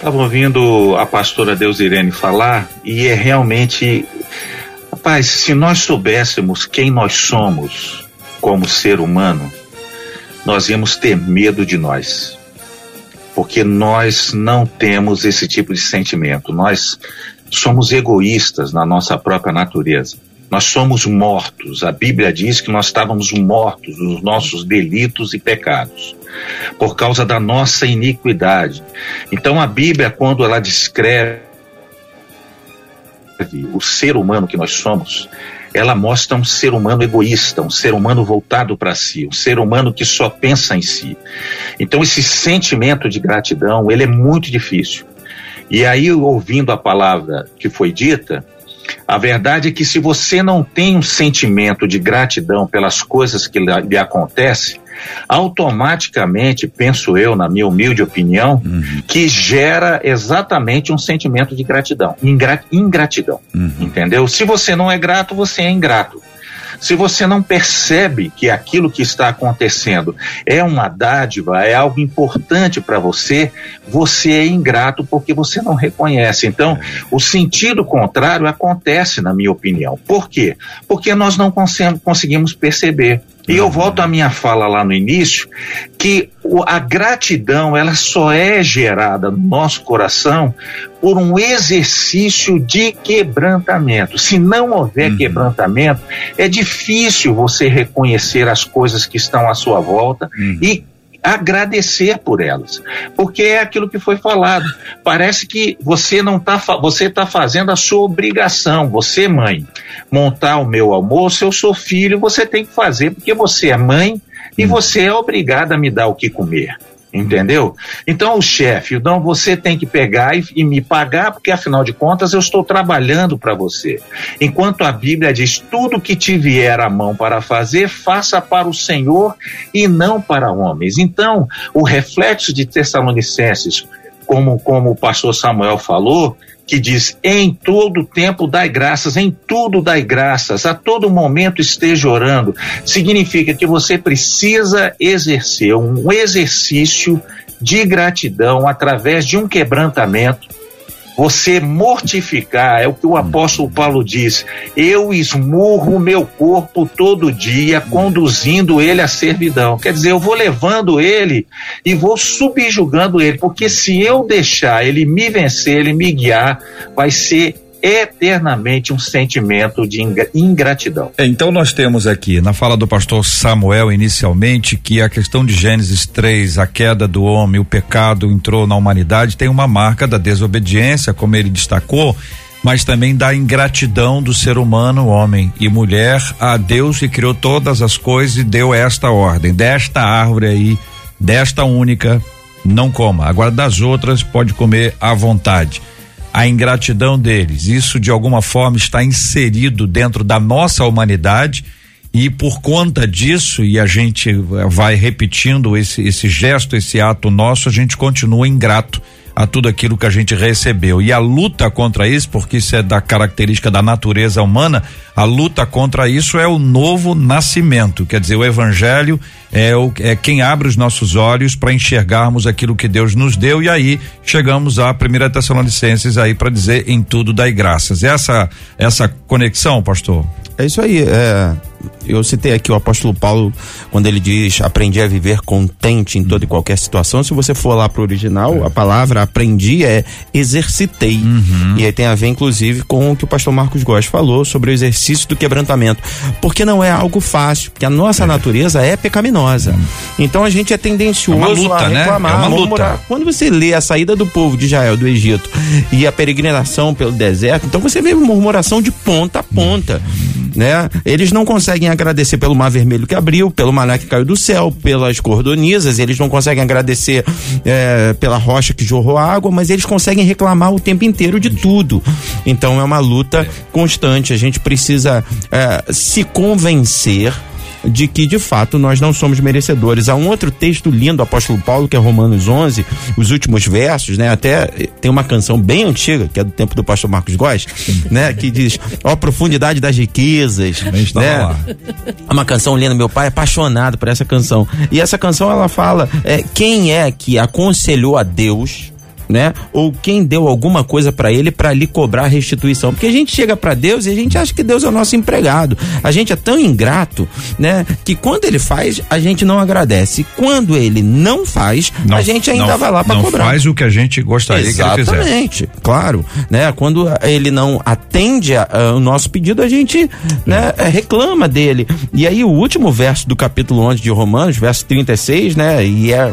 Estava ouvindo a pastora Deus Irene falar e é realmente. Rapaz, se nós soubéssemos quem nós somos como ser humano, nós íamos ter medo de nós. Porque nós não temos esse tipo de sentimento. Nós somos egoístas na nossa própria natureza. Nós somos mortos. A Bíblia diz que nós estávamos mortos nos nossos delitos e pecados, por causa da nossa iniquidade. Então a Bíblia, quando ela descreve o ser humano que nós somos, ela mostra um ser humano egoísta, um ser humano voltado para si, um ser humano que só pensa em si. Então esse sentimento de gratidão, ele é muito difícil. E aí, ouvindo a palavra que foi dita, a verdade é que se você não tem um sentimento de gratidão pelas coisas que lhe acontecem, automaticamente, penso eu, na minha humilde opinião, Uhum. que gera exatamente um sentimento de gratidão, ingra- ingratidão, Uhum. entendeu? Se você não é grato, você é ingrato. Se você não percebe que aquilo que está acontecendo é uma dádiva, é algo importante para você, você é ingrato porque você não reconhece. Então, o sentido contrário acontece, na minha opinião. Por quê? Porque nós não conse- conseguimos perceber. E eu volto à minha fala lá no início, que a gratidão ela só é gerada no nosso coração por um exercício de quebrantamento. Se não houver quebrantamento, é difícil você reconhecer as coisas que estão à sua volta e agradecer por elas, porque é aquilo que foi falado. Parece que você não tá, fa- você está fazendo a sua obrigação. Você, mãe, montar o meu almoço, eu sou filho, você tem que fazer porque você é mãe e você é obrigada a me dar o que comer. Entendeu? Então, o chefe, não, você tem que pegar e, e me pagar, porque afinal de contas eu estou trabalhando para você. Enquanto a Bíblia diz: tudo que te vier à mão para fazer, faça para o Senhor e não para homens. Então, o reflexo de Tessalonicenses como, como o pastor Samuel falou, que diz: em todo tempo dai graças, em tudo dai graças, a todo momento esteja orando. Significa que você precisa exercer um exercício de gratidão através de um quebrantamento você mortificar, é o que o apóstolo Paulo diz. Eu esmurro meu corpo todo dia, conduzindo ele à servidão. Quer dizer, eu vou levando ele e vou subjugando ele, porque se eu deixar ele me vencer, ele me guiar, vai ser eternamente um sentimento de ingratidão. É, então nós temos aqui na fala do pastor Samuel inicialmente que a questão de Gênesis 3, a queda do homem, o pecado entrou na humanidade, tem uma marca da desobediência, como ele destacou, mas também da ingratidão do ser humano, homem e mulher, a Deus que criou todas as coisas e deu esta ordem, desta árvore aí, desta única, não coma. Agora das outras pode comer à vontade a ingratidão deles. Isso de alguma forma está inserido dentro da nossa humanidade e por conta disso, e a gente vai repetindo esse, esse gesto, esse ato nosso, a gente continua ingrato a tudo aquilo que a gente recebeu. E a luta contra isso, porque isso é da característica da natureza humana, a luta contra isso é o novo nascimento. Quer dizer, o evangelho é, o, é quem abre os nossos olhos para enxergarmos aquilo que Deus nos deu. E aí chegamos à primeira Tessalonicenses aí para dizer em tudo dai graças. Essa, essa conexão, pastor? É isso aí. É, eu citei aqui o apóstolo Paulo quando ele diz aprendi a viver contente em toda e qualquer situação. Se você for lá pro original, é. a palavra aprendi é exercitei. Uhum. E aí tem a ver, inclusive, com o que o pastor Marcos Góes falou sobre o exercício do quebrantamento. Porque não é algo fácil, porque a nossa é. natureza é pecaminosa. Uhum. Então a gente é tendencioso é luta, a né? reclamar, né? é murmurar. Quando você lê a saída do povo de Israel do Egito e a peregrinação pelo deserto, então você vê murmuração de ponta a ponta. Uhum né? Eles não conseguem agradecer pelo mar vermelho que abriu, pelo maná que caiu do céu, pelas cordonisas, eles não conseguem agradecer é, pela rocha que jorrou água, mas eles conseguem reclamar o tempo inteiro de tudo. Então é uma luta constante. A gente precisa é, se convencer de que de fato nós não somos merecedores. Há um outro texto lindo do apóstolo Paulo, que é Romanos 11, os últimos versos, né? Até tem uma canção bem antiga, que é do tempo do pastor Marcos Góes, *laughs* né? Que diz: Ó, profundidade das riquezas. Né? É uma canção linda, meu pai é apaixonado por essa canção. E essa canção ela fala: é, quem é que aconselhou a Deus né? Ou quem deu alguma coisa para ele para lhe cobrar restituição. Porque a gente chega para Deus e a gente acha que Deus é o nosso empregado. A gente é tão ingrato, né? Que quando ele faz, a gente não agradece. Quando ele não faz, não, a gente ainda não, vai lá para cobrar. Não faz o que a gente gostaria Exatamente, que ele fizesse. Exatamente, claro, né? Quando ele não atende a, a, o nosso pedido, a gente, né, reclama dele. E aí o último verso do capítulo 11 de Romanos, verso 36, né? E é,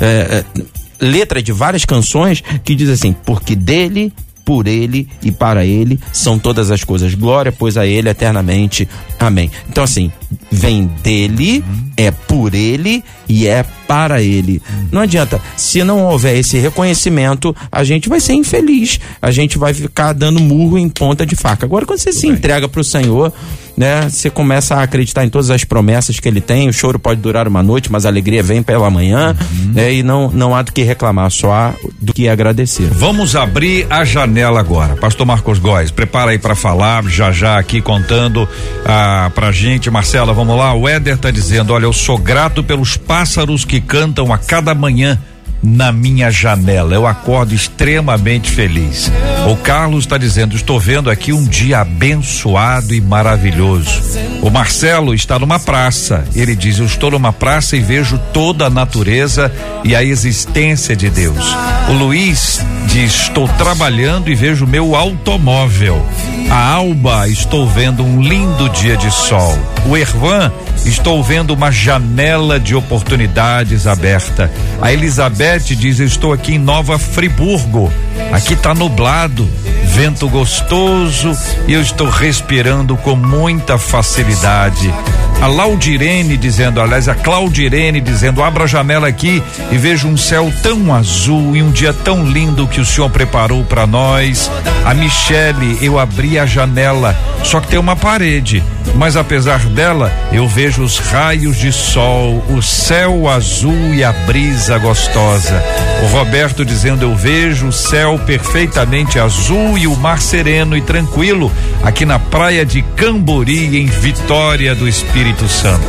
é, é letra de várias canções que diz assim: porque dele por ele e para ele são todas as coisas. Glória, pois a ele eternamente. Amém. Então, assim, vem dele, é por ele e é para ele. Não adianta. Se não houver esse reconhecimento, a gente vai ser infeliz. A gente vai ficar dando murro em ponta de faca. Agora, quando você Tudo se bem. entrega para o Senhor, né? Você começa a acreditar em todas as promessas que ele tem. O choro pode durar uma noite, mas a alegria vem pela manhã, uhum. né? E não, não há do que reclamar, só há do que agradecer. Vamos abrir a janela agora. Pastor Marcos Góes, prepara aí para falar, já já aqui contando ah, pra gente. Marcela, vamos lá. O Éder tá dizendo: olha, eu sou grato pelos pássaros que cantam a cada manhã na minha janela. Eu acordo extremamente feliz. O Carlos está dizendo: estou vendo aqui um dia abençoado e maravilhoso. O Marcelo está numa praça. Ele diz: Eu estou numa praça e vejo toda a natureza e a existência de Deus. O Luiz diz: Estou trabalhando e vejo meu automóvel. A Alba, estou vendo um lindo dia de sol. O Ervan, estou vendo uma janela de oportunidades aberta. A Elizabeth diz: Estou aqui em Nova Friburgo. Aqui está nublado, vento gostoso e eu estou respirando com muita facilidade. A Laudirene dizendo, aliás, a Claudirene dizendo: abra a janela aqui e vejo um céu tão azul e um dia tão lindo que o Senhor preparou para nós. A Michele, eu abri a janela, só que tem uma parede, mas apesar dela, eu vejo os raios de sol, o céu azul e a brisa gostosa. O Roberto dizendo: eu vejo o céu perfeitamente azul e o mar sereno e tranquilo aqui na praia de Cambori, em Vitória do Espírito Santo.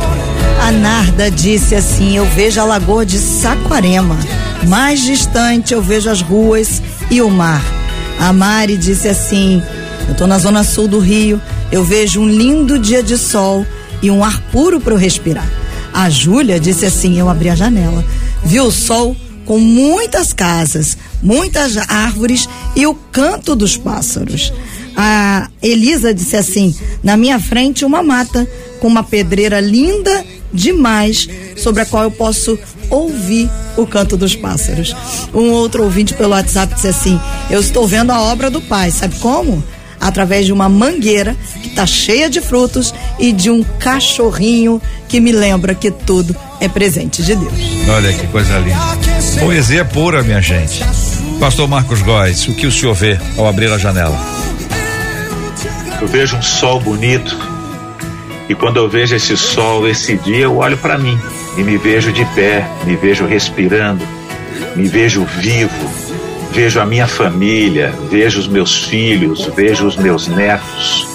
A Narda disse assim: Eu vejo a lagoa de Saquarema. Mais distante eu vejo as ruas e o mar. A Mari disse assim: Eu estou na zona sul do Rio, eu vejo um lindo dia de sol e um ar puro para eu respirar. A Júlia disse assim: Eu abri a janela, vi o sol com muitas casas, muitas árvores e o canto dos pássaros. A Elisa disse assim: Na minha frente, uma mata com uma pedreira linda demais, sobre a qual eu posso ouvir o canto dos pássaros. Um outro ouvinte pelo WhatsApp disse assim: Eu estou vendo a obra do Pai, sabe como? Através de uma mangueira que está cheia de frutos e de um cachorrinho que me lembra que tudo é presente de Deus. Olha que coisa linda. Poesia pura, minha gente. Pastor Marcos Góes, o que o senhor vê ao abrir a janela? Eu vejo um sol bonito, e quando eu vejo esse sol, esse dia, eu olho para mim e me vejo de pé, me vejo respirando, me vejo vivo, vejo a minha família, vejo os meus filhos, vejo os meus netos,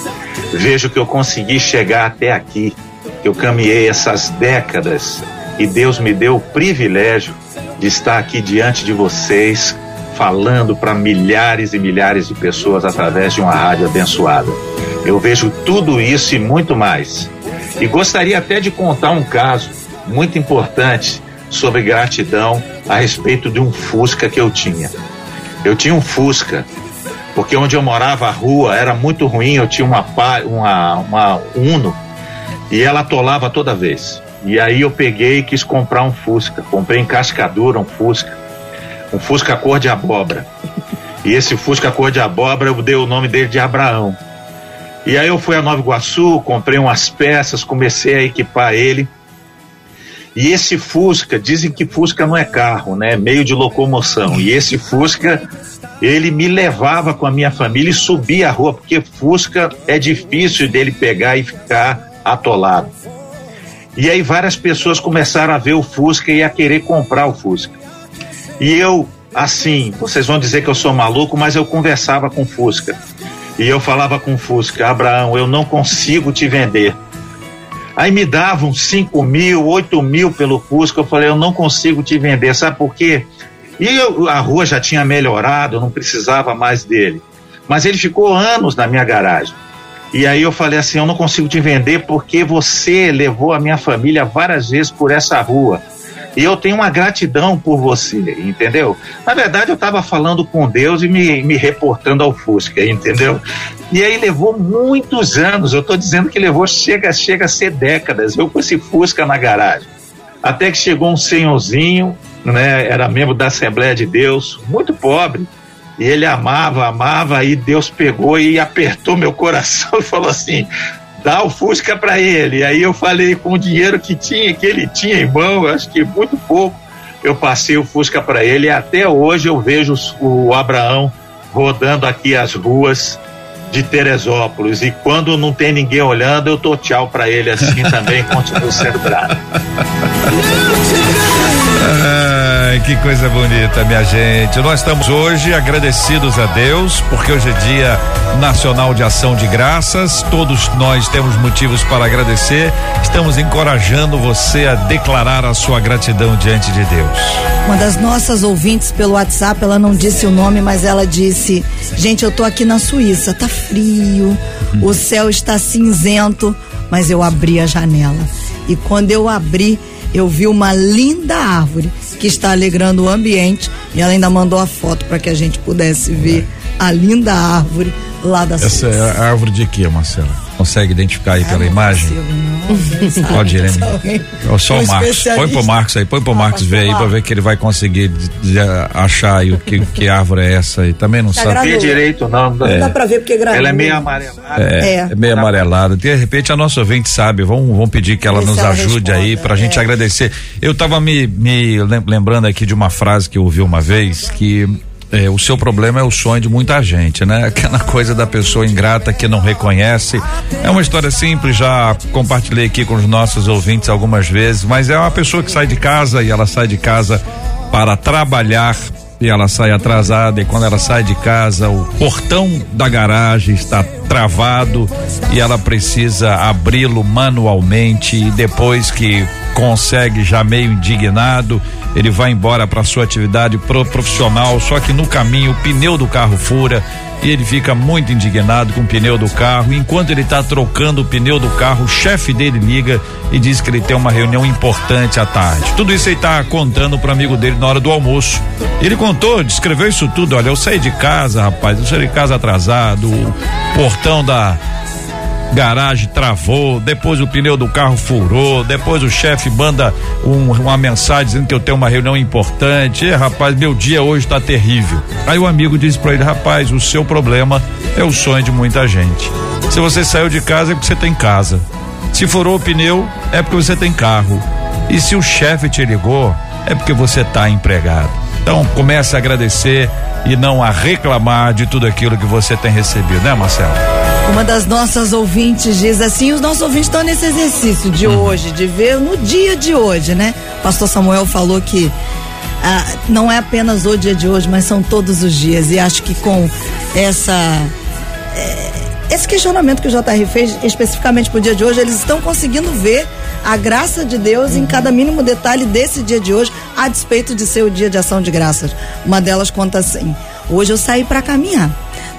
vejo que eu consegui chegar até aqui, que eu caminhei essas décadas e Deus me deu o privilégio de estar aqui diante de vocês, falando para milhares e milhares de pessoas através de uma rádio abençoada. Eu vejo tudo isso e muito mais. E gostaria até de contar um caso muito importante sobre gratidão a respeito de um Fusca que eu tinha. Eu tinha um Fusca, porque onde eu morava a rua era muito ruim, eu tinha uma, uma, uma Uno e ela atolava toda vez. E aí eu peguei e quis comprar um Fusca. Comprei em Cascadura um Fusca. Um Fusca cor de abóbora. E esse Fusca cor de abóbora eu dei o nome dele de Abraão. E aí eu fui a Nova Iguaçu, comprei umas peças, comecei a equipar ele. E esse Fusca, dizem que Fusca não é carro, né? É meio de locomoção. E esse Fusca, ele me levava com a minha família e subia a rua, porque Fusca é difícil dele pegar e ficar atolado. E aí várias pessoas começaram a ver o Fusca e a querer comprar o Fusca. E eu, assim, vocês vão dizer que eu sou maluco, mas eu conversava com o Fusca. E eu falava com o Fusca, Abraão, eu não consigo te vender. Aí me davam 5 mil, 8 mil pelo Fusca. Eu falei, eu não consigo te vender, sabe por quê? E eu, a rua já tinha melhorado, eu não precisava mais dele. Mas ele ficou anos na minha garagem. E aí eu falei assim: eu não consigo te vender porque você levou a minha família várias vezes por essa rua. E eu tenho uma gratidão por você, entendeu? Na verdade, eu estava falando com Deus e me, me reportando ao Fusca, entendeu? E aí levou muitos anos, eu estou dizendo que levou, chega, chega a ser décadas, eu com esse Fusca na garagem. Até que chegou um senhorzinho, né, era membro da Assembleia de Deus, muito pobre, e ele amava, amava, aí Deus pegou e apertou meu coração *laughs* e falou assim: dá o Fusca para ele. Aí eu falei com o dinheiro que tinha, que ele tinha em mão, acho que muito pouco, eu passei o Fusca para ele e até hoje eu vejo o Abraão rodando aqui as ruas de Teresópolis e quando não tem ninguém olhando eu dou tchau para ele assim também *laughs* continuo sendo grato. Ai, que coisa bonita, minha gente. Nós estamos hoje agradecidos a Deus, porque hoje é dia nacional de ação de graças. Todos nós temos motivos para agradecer. Estamos encorajando você a declarar a sua gratidão diante de Deus. Uma das nossas ouvintes pelo WhatsApp, ela não disse o nome, mas ela disse: Gente, eu tô aqui na Suíça, tá frio, o céu está cinzento, mas eu abri a janela. E quando eu abri, eu vi uma linda árvore que está alegrando o ambiente e ela ainda mandou a foto para que a gente pudesse ver a linda árvore lá da Essa Suíça. é a árvore de quê, Marcela? Consegue identificar aí pela imagem? Pode, Irene. Ou só o Marcos. Põe pro Marcos aí, põe pro Ah, Marcos ver aí pra ver que ele vai conseguir achar aí o que, que árvore é essa aí. Também não Tá sabe. Tem direito não. não Não dá pra ver porque é gravou. Ela é meio amarelada. É, É. é meio amarelada. De repente a nossa ouvinte sabe. Vamos, vamos pedir que ela Ver se nos ela ajude aí responda, pra gente é. agradecer. Eu tava me, me lem- lembrando aqui de uma frase que eu ouvi uma vez que é, o seu problema é o sonho de muita gente, né? Aquela coisa da pessoa ingrata que não reconhece. É uma história simples, já compartilhei aqui com os nossos ouvintes algumas vezes, mas é uma pessoa que sai de casa e ela sai de casa para trabalhar e ela sai atrasada e quando ela sai de casa o portão da garagem está travado e ela precisa abri-lo manualmente e depois que consegue já meio indignado ele vai embora para sua atividade pro profissional só que no caminho o pneu do carro fura e ele fica muito indignado com o pneu do carro. Enquanto ele está trocando o pneu do carro, o chefe dele liga e diz que ele tem uma reunião importante à tarde. Tudo isso ele está contando pro amigo dele na hora do almoço. Ele contou, descreveu isso tudo. Olha, eu saí de casa, rapaz, eu saí de casa atrasado, o portão da garagem travou, depois o pneu do carro furou, depois o chefe manda um- uma mensagem dizendo que eu tenho uma reunião importante. E, rapaz, meu dia hoje tá terrível. Aí o amigo disse pra ele, rapaz, o seu problema é o sonho de muita gente. Se você saiu de casa é porque você tem casa. Se furou o pneu é porque você tem carro. E se o chefe te ligou é porque você tá empregado. Então comece a agradecer e não a reclamar de tudo aquilo que você tem recebido, né, Marcelo? Uma das nossas ouvintes diz assim: os nossos ouvintes estão nesse exercício de Uhum. hoje, de ver no dia de hoje, né? Pastor Samuel falou que ah, não é apenas o dia de hoje, mas são todos os dias. E acho que com essa. eh, esse questionamento que o JR fez especificamente para o dia de hoje, eles estão conseguindo ver a graça de Deus em cada mínimo detalhe desse dia de hoje, a despeito de ser o dia de ação de graças. Uma delas conta assim: hoje eu saí para caminhar.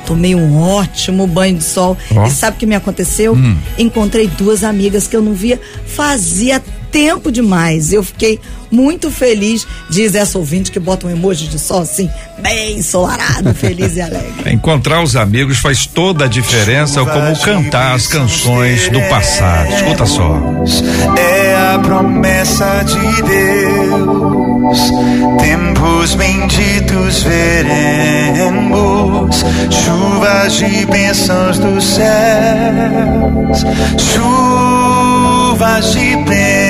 Tomei um ótimo banho de sol. Ó. E sabe o que me aconteceu? Hum. Encontrei duas amigas que eu não via fazia tempo demais. Eu fiquei muito feliz, diz essa ouvinte que bota um emoji de sol assim, bem ensolarado, feliz e alegre. *laughs* Encontrar os amigos faz toda a diferença, como cantar as canções do passado. Escuta só. É a promessa de Deus. Tempos benditos veremos, chuvas de bênçãos dos céus, chuvas de bênçãos,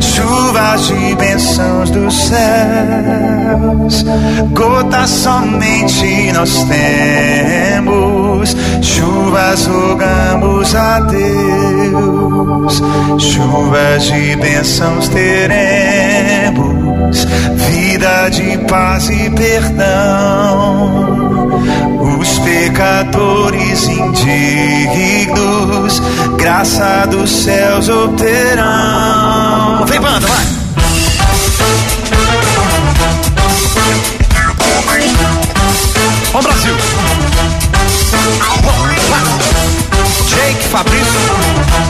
chuvas de bênçãos dos céus. Gotas somente nós temos, chuvas rogamos a Deus, chuvas de bênçãos teremos, vida de paz e perdão. Os pecadores indignos, graça dos céus obterão. Vem, banda, vai! Ó Brasil! Jake, Fabrício.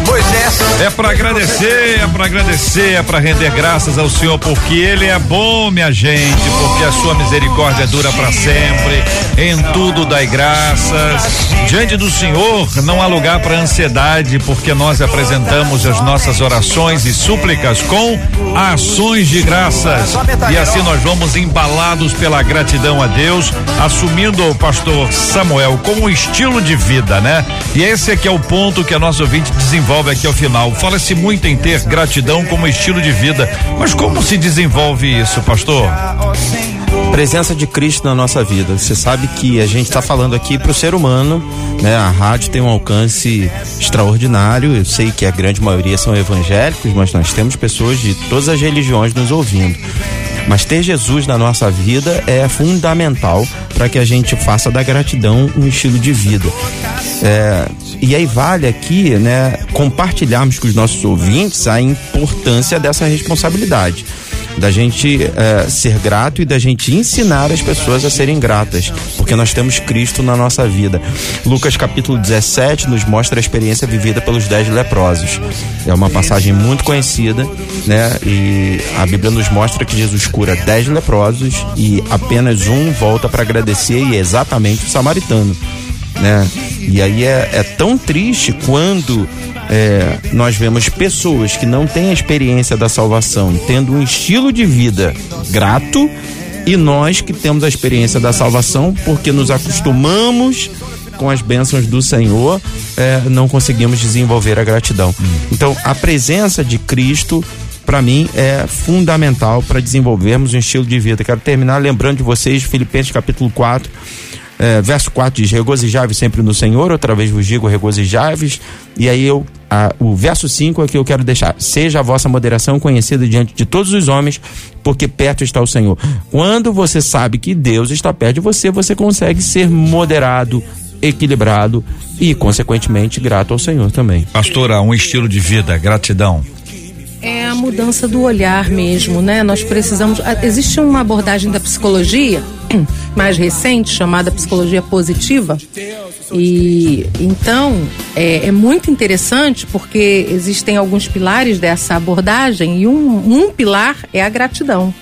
É para agradecer, é para agradecer, é para render graças ao Senhor, porque Ele é bom, minha gente, porque a sua misericórdia dura para sempre. Em tudo dai graças. Diante do Senhor não há lugar para ansiedade, porque nós apresentamos as nossas orações e súplicas com ações de graças. E assim nós vamos embalados pela gratidão a Deus, assumindo o pastor Samuel como um estilo de vida, né? E esse aqui é o ponto que a nossa ouvinte desenvolve aqui ao final. Fala-se muito em ter gratidão como estilo de vida, mas como se desenvolve isso, pastor? presença de Cristo na nossa vida. Você sabe que a gente está falando aqui para o ser humano, né? A rádio tem um alcance extraordinário. Eu sei que a grande maioria são evangélicos, mas nós temos pessoas de todas as religiões nos ouvindo. Mas ter Jesus na nossa vida é fundamental para que a gente faça da gratidão um estilo de vida. É, e aí vale aqui, né, compartilharmos com os nossos ouvintes a importância dessa responsabilidade da gente eh, ser grato e da gente ensinar as pessoas a serem gratas, porque nós temos Cristo na nossa vida. Lucas capítulo 17 nos mostra a experiência vivida pelos dez leprosos. É uma passagem muito conhecida, né? E a Bíblia nos mostra que Jesus cura dez leprosos e apenas um volta para agradecer e é exatamente o samaritano. Né? E aí é, é tão triste quando é, nós vemos pessoas que não têm a experiência da salvação tendo um estilo de vida grato e nós que temos a experiência da salvação porque nos acostumamos com as bênçãos do Senhor, é, não conseguimos desenvolver a gratidão. Então, a presença de Cristo para mim é fundamental para desenvolvermos um estilo de vida. Quero terminar lembrando de vocês Filipenses capítulo 4, é, verso 4 diz: Regozijai-vos sempre no Senhor, outra vez vos digo, regozijai-vos. E aí eu, a, o verso 5 é que eu quero deixar: Seja a vossa moderação conhecida diante de todos os homens, porque perto está o Senhor. Quando você sabe que Deus está perto de você, você consegue ser moderado, equilibrado e, consequentemente, grato ao Senhor também. Pastora, um estilo de vida, gratidão. É a mudança do olhar mesmo, né? Nós precisamos. ah, Existe uma abordagem da psicologia mais recente chamada psicologia positiva e então é, é muito interessante porque existem alguns pilares dessa abordagem e um, um pilar é a gratidão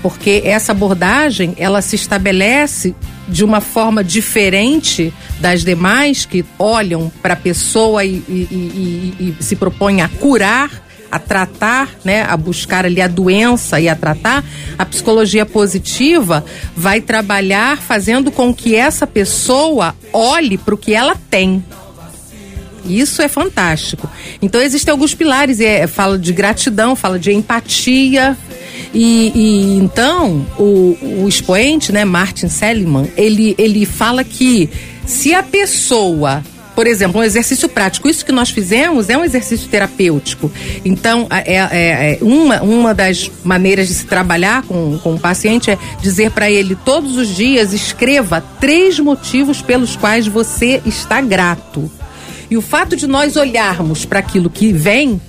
porque essa abordagem ela se estabelece de uma forma diferente das demais que olham para a pessoa e- e- e- e se propõem a curar, a tratar, né, a buscar ali a doença e a tratar. A psicologia positiva vai trabalhar fazendo com que essa pessoa olhe para o que ela tem. Isso é fantástico. Então existem alguns pilares, é, fala de gratidão, fala de empatia. E, e então o, o expoente, né, Martin Seligman, ele, ele fala que se a pessoa por exemplo, um exercício prático. Isso que nós fizemos é um exercício terapêutico. Então, é, é- é uma, uma das maneiras de se trabalhar com, com o paciente é dizer para ele todos os dias escreva três motivos pelos quais você está grato. E o fato de nós olharmos para aquilo que vem,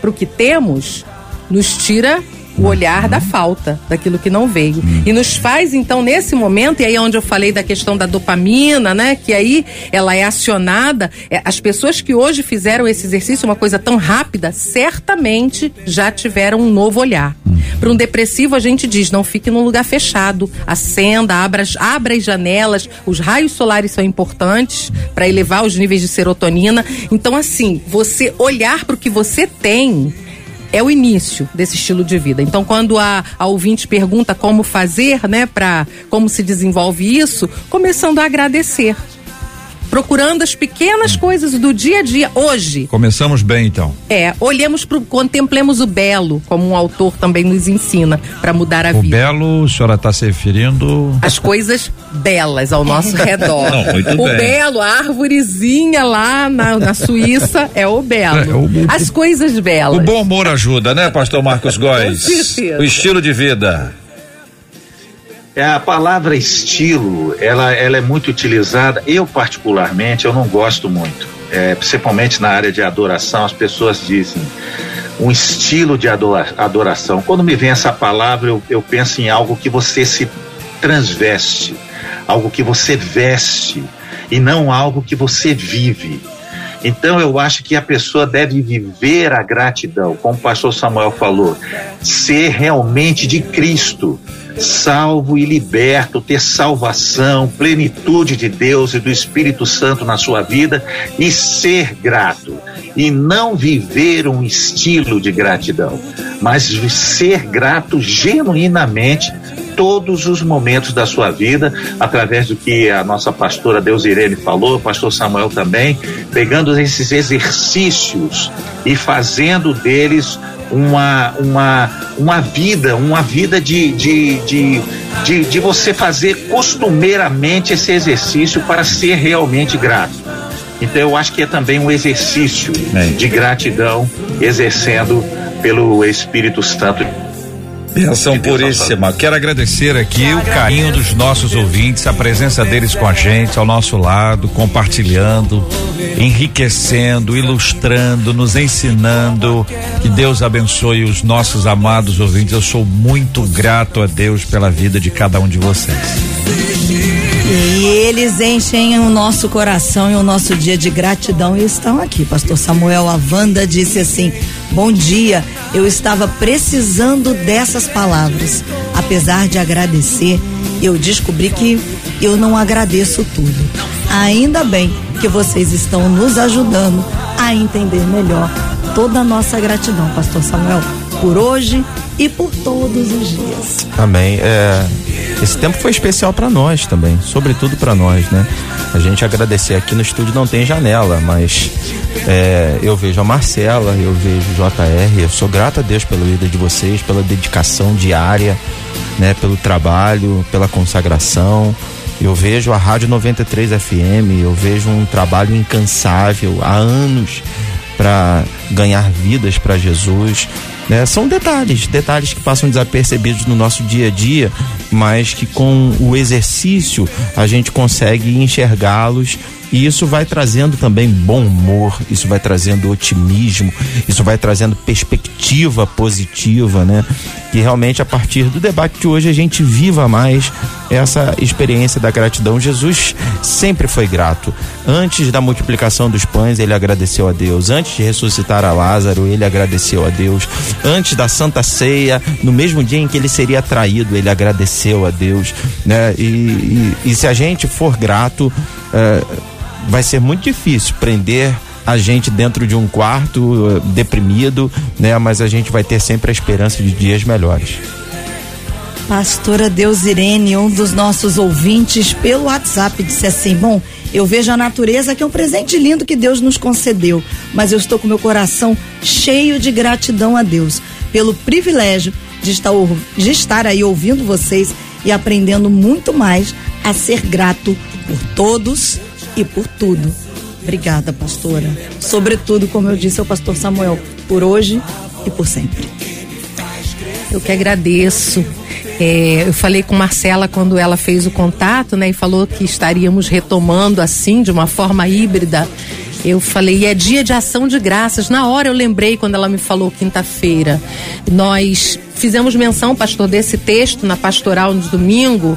para o que temos, nos tira o olhar da falta, daquilo que não veio. E nos faz, então, nesse momento, e aí é onde eu falei da questão da dopamina, né? Que aí ela é acionada. é, as pessoas que hoje fizeram esse exercício, uma coisa tão rápida, certamente já tiveram um novo olhar. Para um depressivo, a gente diz: não fique num lugar fechado, acenda, abra, abra as janelas, os raios solares são importantes para elevar os níveis de serotonina. Então, assim, você olhar para o que você tem é o início desse estilo de vida. Então, quando a, a ouvinte pergunta como fazer, né, para como se desenvolve isso, começando a agradecer. Procurando as pequenas coisas do dia a dia hoje. Começamos bem então. É, olhemos pro, contemplemos o belo, como um autor também nos ensina para mudar a O vida. belo, a senhora está se referindo. As coisas belas ao nosso *laughs* redor. Não, muito o bem. belo, a árvorezinha lá na, na Suíça é o belo. É, o- o- As coisas belas. O bom humor ajuda, né, pastor Marcos Góes? O estilo de vida. É, a palavra estilo, ela, ela é muito utilizada. Eu, particularmente, eu não gosto muito. É, principalmente na área de adoração, as pessoas dizem um estilo de adora- adoração. Quando me vem essa palavra, eu, eu penso em algo que você se transveste, algo que você veste, e não algo que você vive. Então eu acho que a pessoa deve viver a gratidão, como o pastor Samuel falou, ser realmente de Cristo, salvo e liberto, ter salvação, plenitude de Deus e do Espírito Santo na sua vida e ser grato. E não viver um estilo de gratidão, mas ser grato genuinamente todos os momentos da sua vida, através do que a nossa pastora Deus Irene falou, o pastor Samuel também, pegando esses exercícios e fazendo deles uma, uma, uma vida, uma vida de, de, de, de, de você fazer costumeiramente esse exercício para ser realmente grato. Então eu acho que é também um exercício de gratidão exercendo pelo Espírito Santo. Benção puríssima. Quero agradecer aqui o carinho dos nossos ouvintes, a presença deles com a gente, ao nosso lado, compartilhando, enriquecendo, ilustrando, nos ensinando. Que Deus abençoe os nossos amados ouvintes. Eu sou muito grato a Deus pela vida de cada um de vocês. E eles enchem o nosso coração e o nosso dia de gratidão e estão aqui. Pastor Samuel, a Wanda disse assim: Bom dia, eu estava precisando dessas palavras. Apesar de agradecer, eu descobri que eu não agradeço tudo. Ainda bem que vocês estão nos ajudando a entender melhor toda a nossa gratidão, Pastor Samuel, por hoje e por todos os dias. Amém. É, esse tempo foi especial para nós também, sobretudo para nós, né? A gente agradecer aqui no estúdio não tem janela, mas é, eu vejo a Marcela, eu vejo o JR, eu sou grato a Deus pela vida de vocês, pela dedicação diária, né? Pelo trabalho, pela consagração. Eu vejo a Rádio 93 FM, eu vejo um trabalho incansável há anos para ganhar vidas para Jesus. Né? São detalhes, detalhes que passam desapercebidos no nosso dia a dia, mas que com o exercício a gente consegue enxergá-los e isso vai trazendo também bom humor, isso vai trazendo otimismo, isso vai trazendo perspectiva positiva, né? Que realmente a partir do debate de hoje a gente viva mais essa experiência da gratidão. Jesus sempre foi grato. Antes da multiplicação dos pães, ele agradeceu a Deus. Antes de ressuscitar a Lázaro, ele agradeceu a Deus. Antes da Santa Ceia, no mesmo dia em que ele seria traído, ele agradeceu a Deus, né? E, e, e se a gente for grato, eh, vai ser muito difícil prender a gente dentro de um quarto uh, deprimido, né? Mas a gente vai ter sempre a esperança de dias melhores. Pastora Deus Irene, um dos nossos ouvintes pelo WhatsApp, disse assim: Bom, eu vejo a natureza que é um presente lindo que Deus nos concedeu, mas eu estou com meu coração cheio de gratidão a Deus pelo privilégio de estar, de estar aí ouvindo vocês e aprendendo muito mais a ser grato por todos e por tudo. Obrigada, pastora. Sobretudo, como eu disse ao pastor Samuel, por hoje e por sempre. Eu que agradeço. É, eu falei com Marcela quando ela fez o contato, né, e falou que estaríamos retomando assim, de uma forma híbrida. Eu falei, é dia de ação de graças. Na hora eu lembrei quando ela me falou quinta-feira. Nós fizemos menção, pastor, desse texto na pastoral no domingo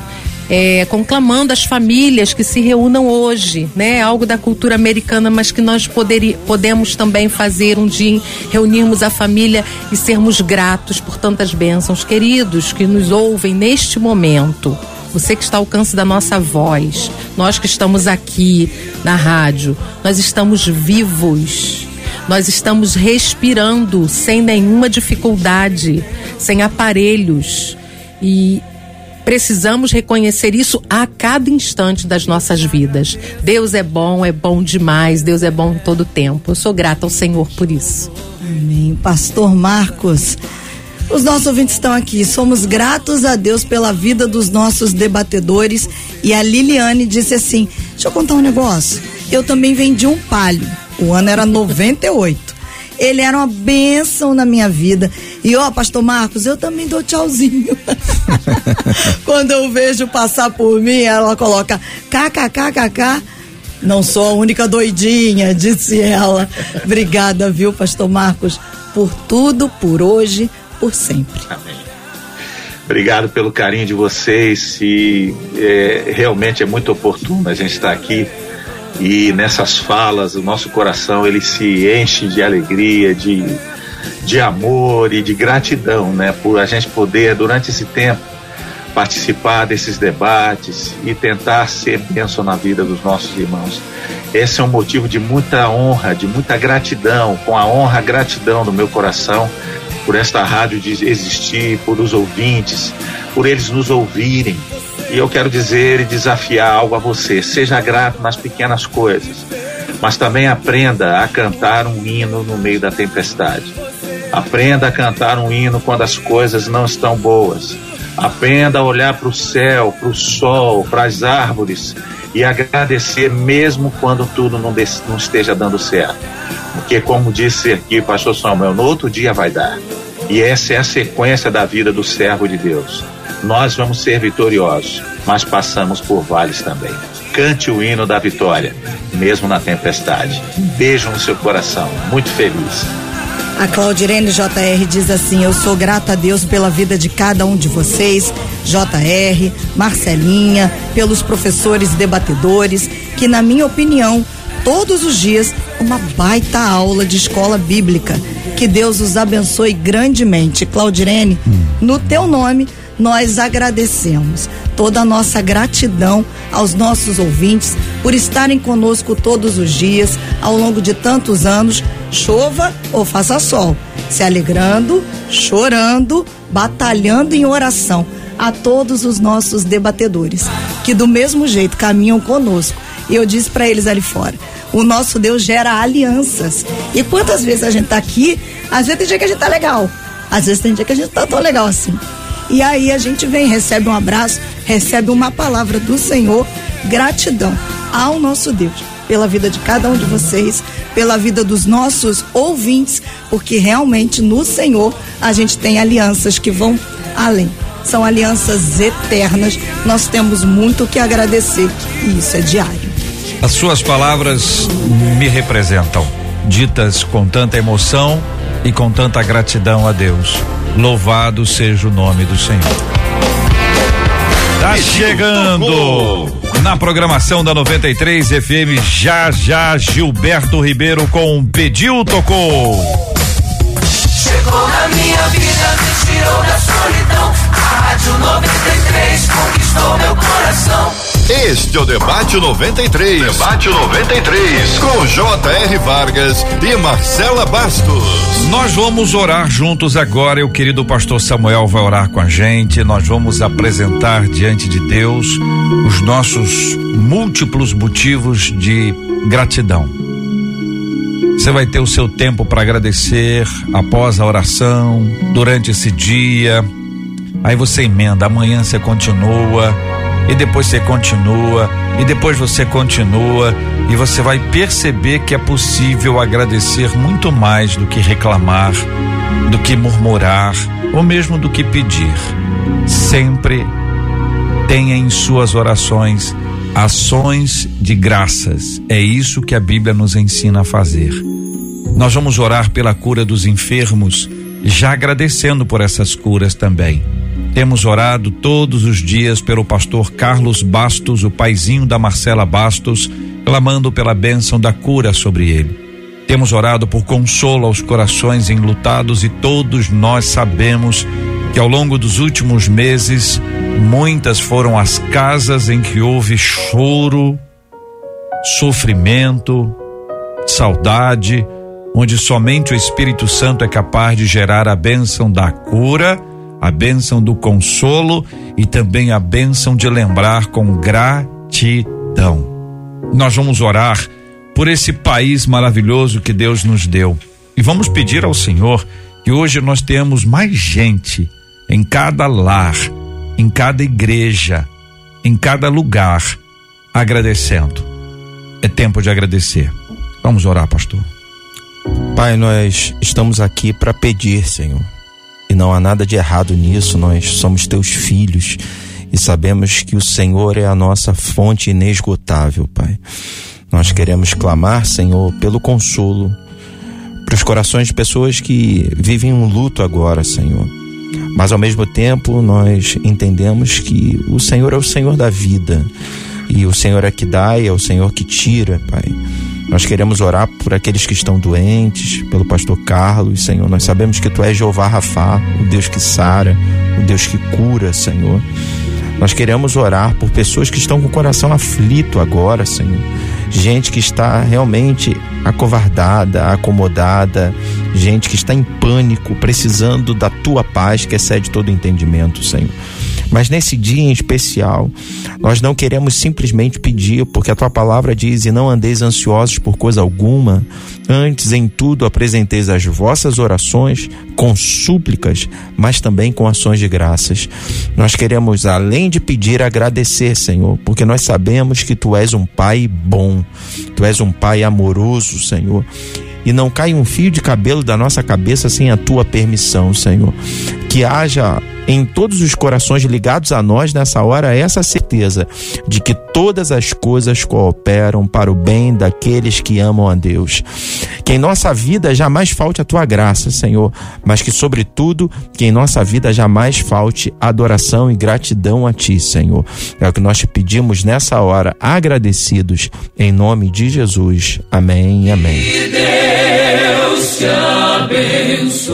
é, conclamando as famílias que se reúnam hoje, né? Algo da cultura americana, mas que nós poderi, podemos também fazer um dia, reunirmos a família e sermos gratos por tantas bênçãos. Queridos que nos ouvem neste momento, você que está ao alcance da nossa voz, nós que estamos aqui na rádio, nós estamos vivos. Nós estamos respirando sem nenhuma dificuldade, sem aparelhos. E Precisamos reconhecer isso a cada instante das nossas vidas. Deus é bom, é bom demais, Deus é bom todo tempo. Eu sou grata ao Senhor por isso. Amém. Pastor Marcos, os nossos ouvintes estão aqui. Somos gratos a Deus pela vida dos nossos debatedores. E a Liliane disse assim: Deixa eu contar um negócio. Eu também vendi um palio. O ano era 98. Ele era uma bênção na minha vida. E ó, pastor Marcos, eu também dou tchauzinho. *laughs* Quando eu vejo passar por mim, ela coloca kkkk. Não sou a única doidinha, disse ela. Obrigada, viu, pastor Marcos, por tudo, por hoje, por sempre. Amém. Obrigado pelo carinho de vocês e é, realmente é muito oportuno a gente estar aqui e nessas falas o nosso coração ele se enche de alegria, de, de amor e de gratidão, né, por a gente poder durante esse tempo participar desses debates e tentar ser bênção na vida dos nossos irmãos. Esse é um motivo de muita honra, de muita gratidão, com a honra, a gratidão do meu coração por esta rádio de existir, por os ouvintes, por eles nos ouvirem, e eu quero dizer e desafiar algo a você: seja grato nas pequenas coisas, mas também aprenda a cantar um hino no meio da tempestade. Aprenda a cantar um hino quando as coisas não estão boas. Aprenda a olhar para o céu, para o sol, para as árvores e agradecer mesmo quando tudo não, não esteja dando certo. Porque, como disse aqui o pastor Samuel, no outro dia vai dar. E essa é a sequência da vida do servo de Deus nós vamos ser vitoriosos, mas passamos por vales também. Cante o hino da vitória, mesmo na tempestade. beijo no seu coração, muito feliz. A Claudirene JR diz assim: Eu sou grata a Deus pela vida de cada um de vocês, JR, Marcelinha, pelos professores e debatedores, que, na minha opinião, todos os dias, uma baita aula de escola bíblica. Que Deus os abençoe grandemente. Claudirene, hum. no teu nome, nós agradecemos. toda a nossa gratidão aos nossos ouvintes por estarem conosco todos os dias, ao longo de tantos anos, chova ou faça sol, se alegrando, chorando, batalhando em oração a todos os nossos debatedores, que do mesmo jeito caminham conosco. E eu disse para eles ali fora: o nosso Deus gera alianças. E quantas vezes a gente tá aqui, às vezes tem dia que a gente tá legal, às vezes tem dia que a gente tá tão legal assim. E aí a gente vem, recebe um abraço, recebe uma palavra do Senhor, gratidão ao nosso Deus pela vida de cada um de vocês, pela vida dos nossos ouvintes, porque realmente no Senhor a gente tem alianças que vão além. São alianças eternas. Nós temos muito que agradecer e isso é diário. As suas palavras me representam, ditas com tanta emoção e com tanta gratidão a Deus. Louvado seja o nome do Senhor. Tá chegando na programação da 93 FM já já Gilberto Ribeiro com Pediu Tocou. Chegou na minha vida, me tirou da solidão. A Rádio 93 conquistou meu coração. Este é o Debate 93. Debate 93. Com J.R. Vargas e Marcela Bastos. Nós vamos orar juntos agora. E o querido pastor Samuel vai orar com a gente. Nós vamos apresentar diante de Deus os nossos múltiplos motivos de gratidão. Você vai ter o seu tempo para agradecer após a oração, durante esse dia. Aí você emenda, amanhã você continua e depois você continua, e depois você continua, e você vai perceber que é possível agradecer muito mais do que reclamar, do que murmurar, ou mesmo do que pedir. Sempre tenha em suas orações ações de graças. É isso que a Bíblia nos ensina a fazer. Nós vamos orar pela cura dos enfermos, já agradecendo por essas curas também. Temos orado todos os dias pelo pastor Carlos Bastos, o paizinho da Marcela Bastos, clamando pela bênção da cura sobre ele. Temos orado por consolo aos corações enlutados e todos nós sabemos que ao longo dos últimos meses, muitas foram as casas em que houve choro, sofrimento, saudade, onde somente o Espírito Santo é capaz de gerar a bênção da cura a bênção do consolo e também a bênção de lembrar com gratidão. Nós vamos orar por esse país maravilhoso que Deus nos deu e vamos pedir ao Senhor que hoje nós temos mais gente em cada lar, em cada igreja, em cada lugar, agradecendo. É tempo de agradecer. Vamos orar, pastor. Pai, nós estamos aqui para pedir, Senhor e não há nada de errado nisso, nós somos teus filhos e sabemos que o Senhor é a nossa fonte inesgotável, Pai. Nós queremos clamar, Senhor, pelo consolo para os corações de pessoas que vivem um luto agora, Senhor. Mas ao mesmo tempo, nós entendemos que o Senhor é o Senhor da vida e o Senhor é que dá e é o Senhor que tira, Pai. Nós queremos orar por aqueles que estão doentes, pelo pastor Carlos, Senhor. Nós sabemos que tu és Jeová Rafá, o Deus que sara, o Deus que cura, Senhor. Nós queremos orar por pessoas que estão com o coração aflito agora, Senhor. Gente que está realmente acovardada, acomodada, gente que está em pânico, precisando da tua paz que excede todo entendimento, Senhor. Mas nesse dia em especial, nós não queremos simplesmente pedir, porque a tua palavra diz: e não andeis ansiosos por coisa alguma, antes em tudo apresenteis as vossas orações com súplicas, mas também com ações de graças. Nós queremos, além de pedir, agradecer, Senhor, porque nós sabemos que tu és um Pai bom, tu és um Pai amoroso, Senhor e não cai um fio de cabelo da nossa cabeça sem a tua permissão, Senhor. Que haja em todos os corações ligados a nós nessa hora essa certeza de que todas as coisas cooperam para o bem daqueles que amam a Deus. Que em nossa vida jamais falte a tua graça, Senhor, mas que, sobretudo, que em nossa vida jamais falte adoração e gratidão a ti, Senhor. É o que nós te pedimos nessa hora, agradecidos, em nome de Jesus. Amém amém. Que Deus te abençoe.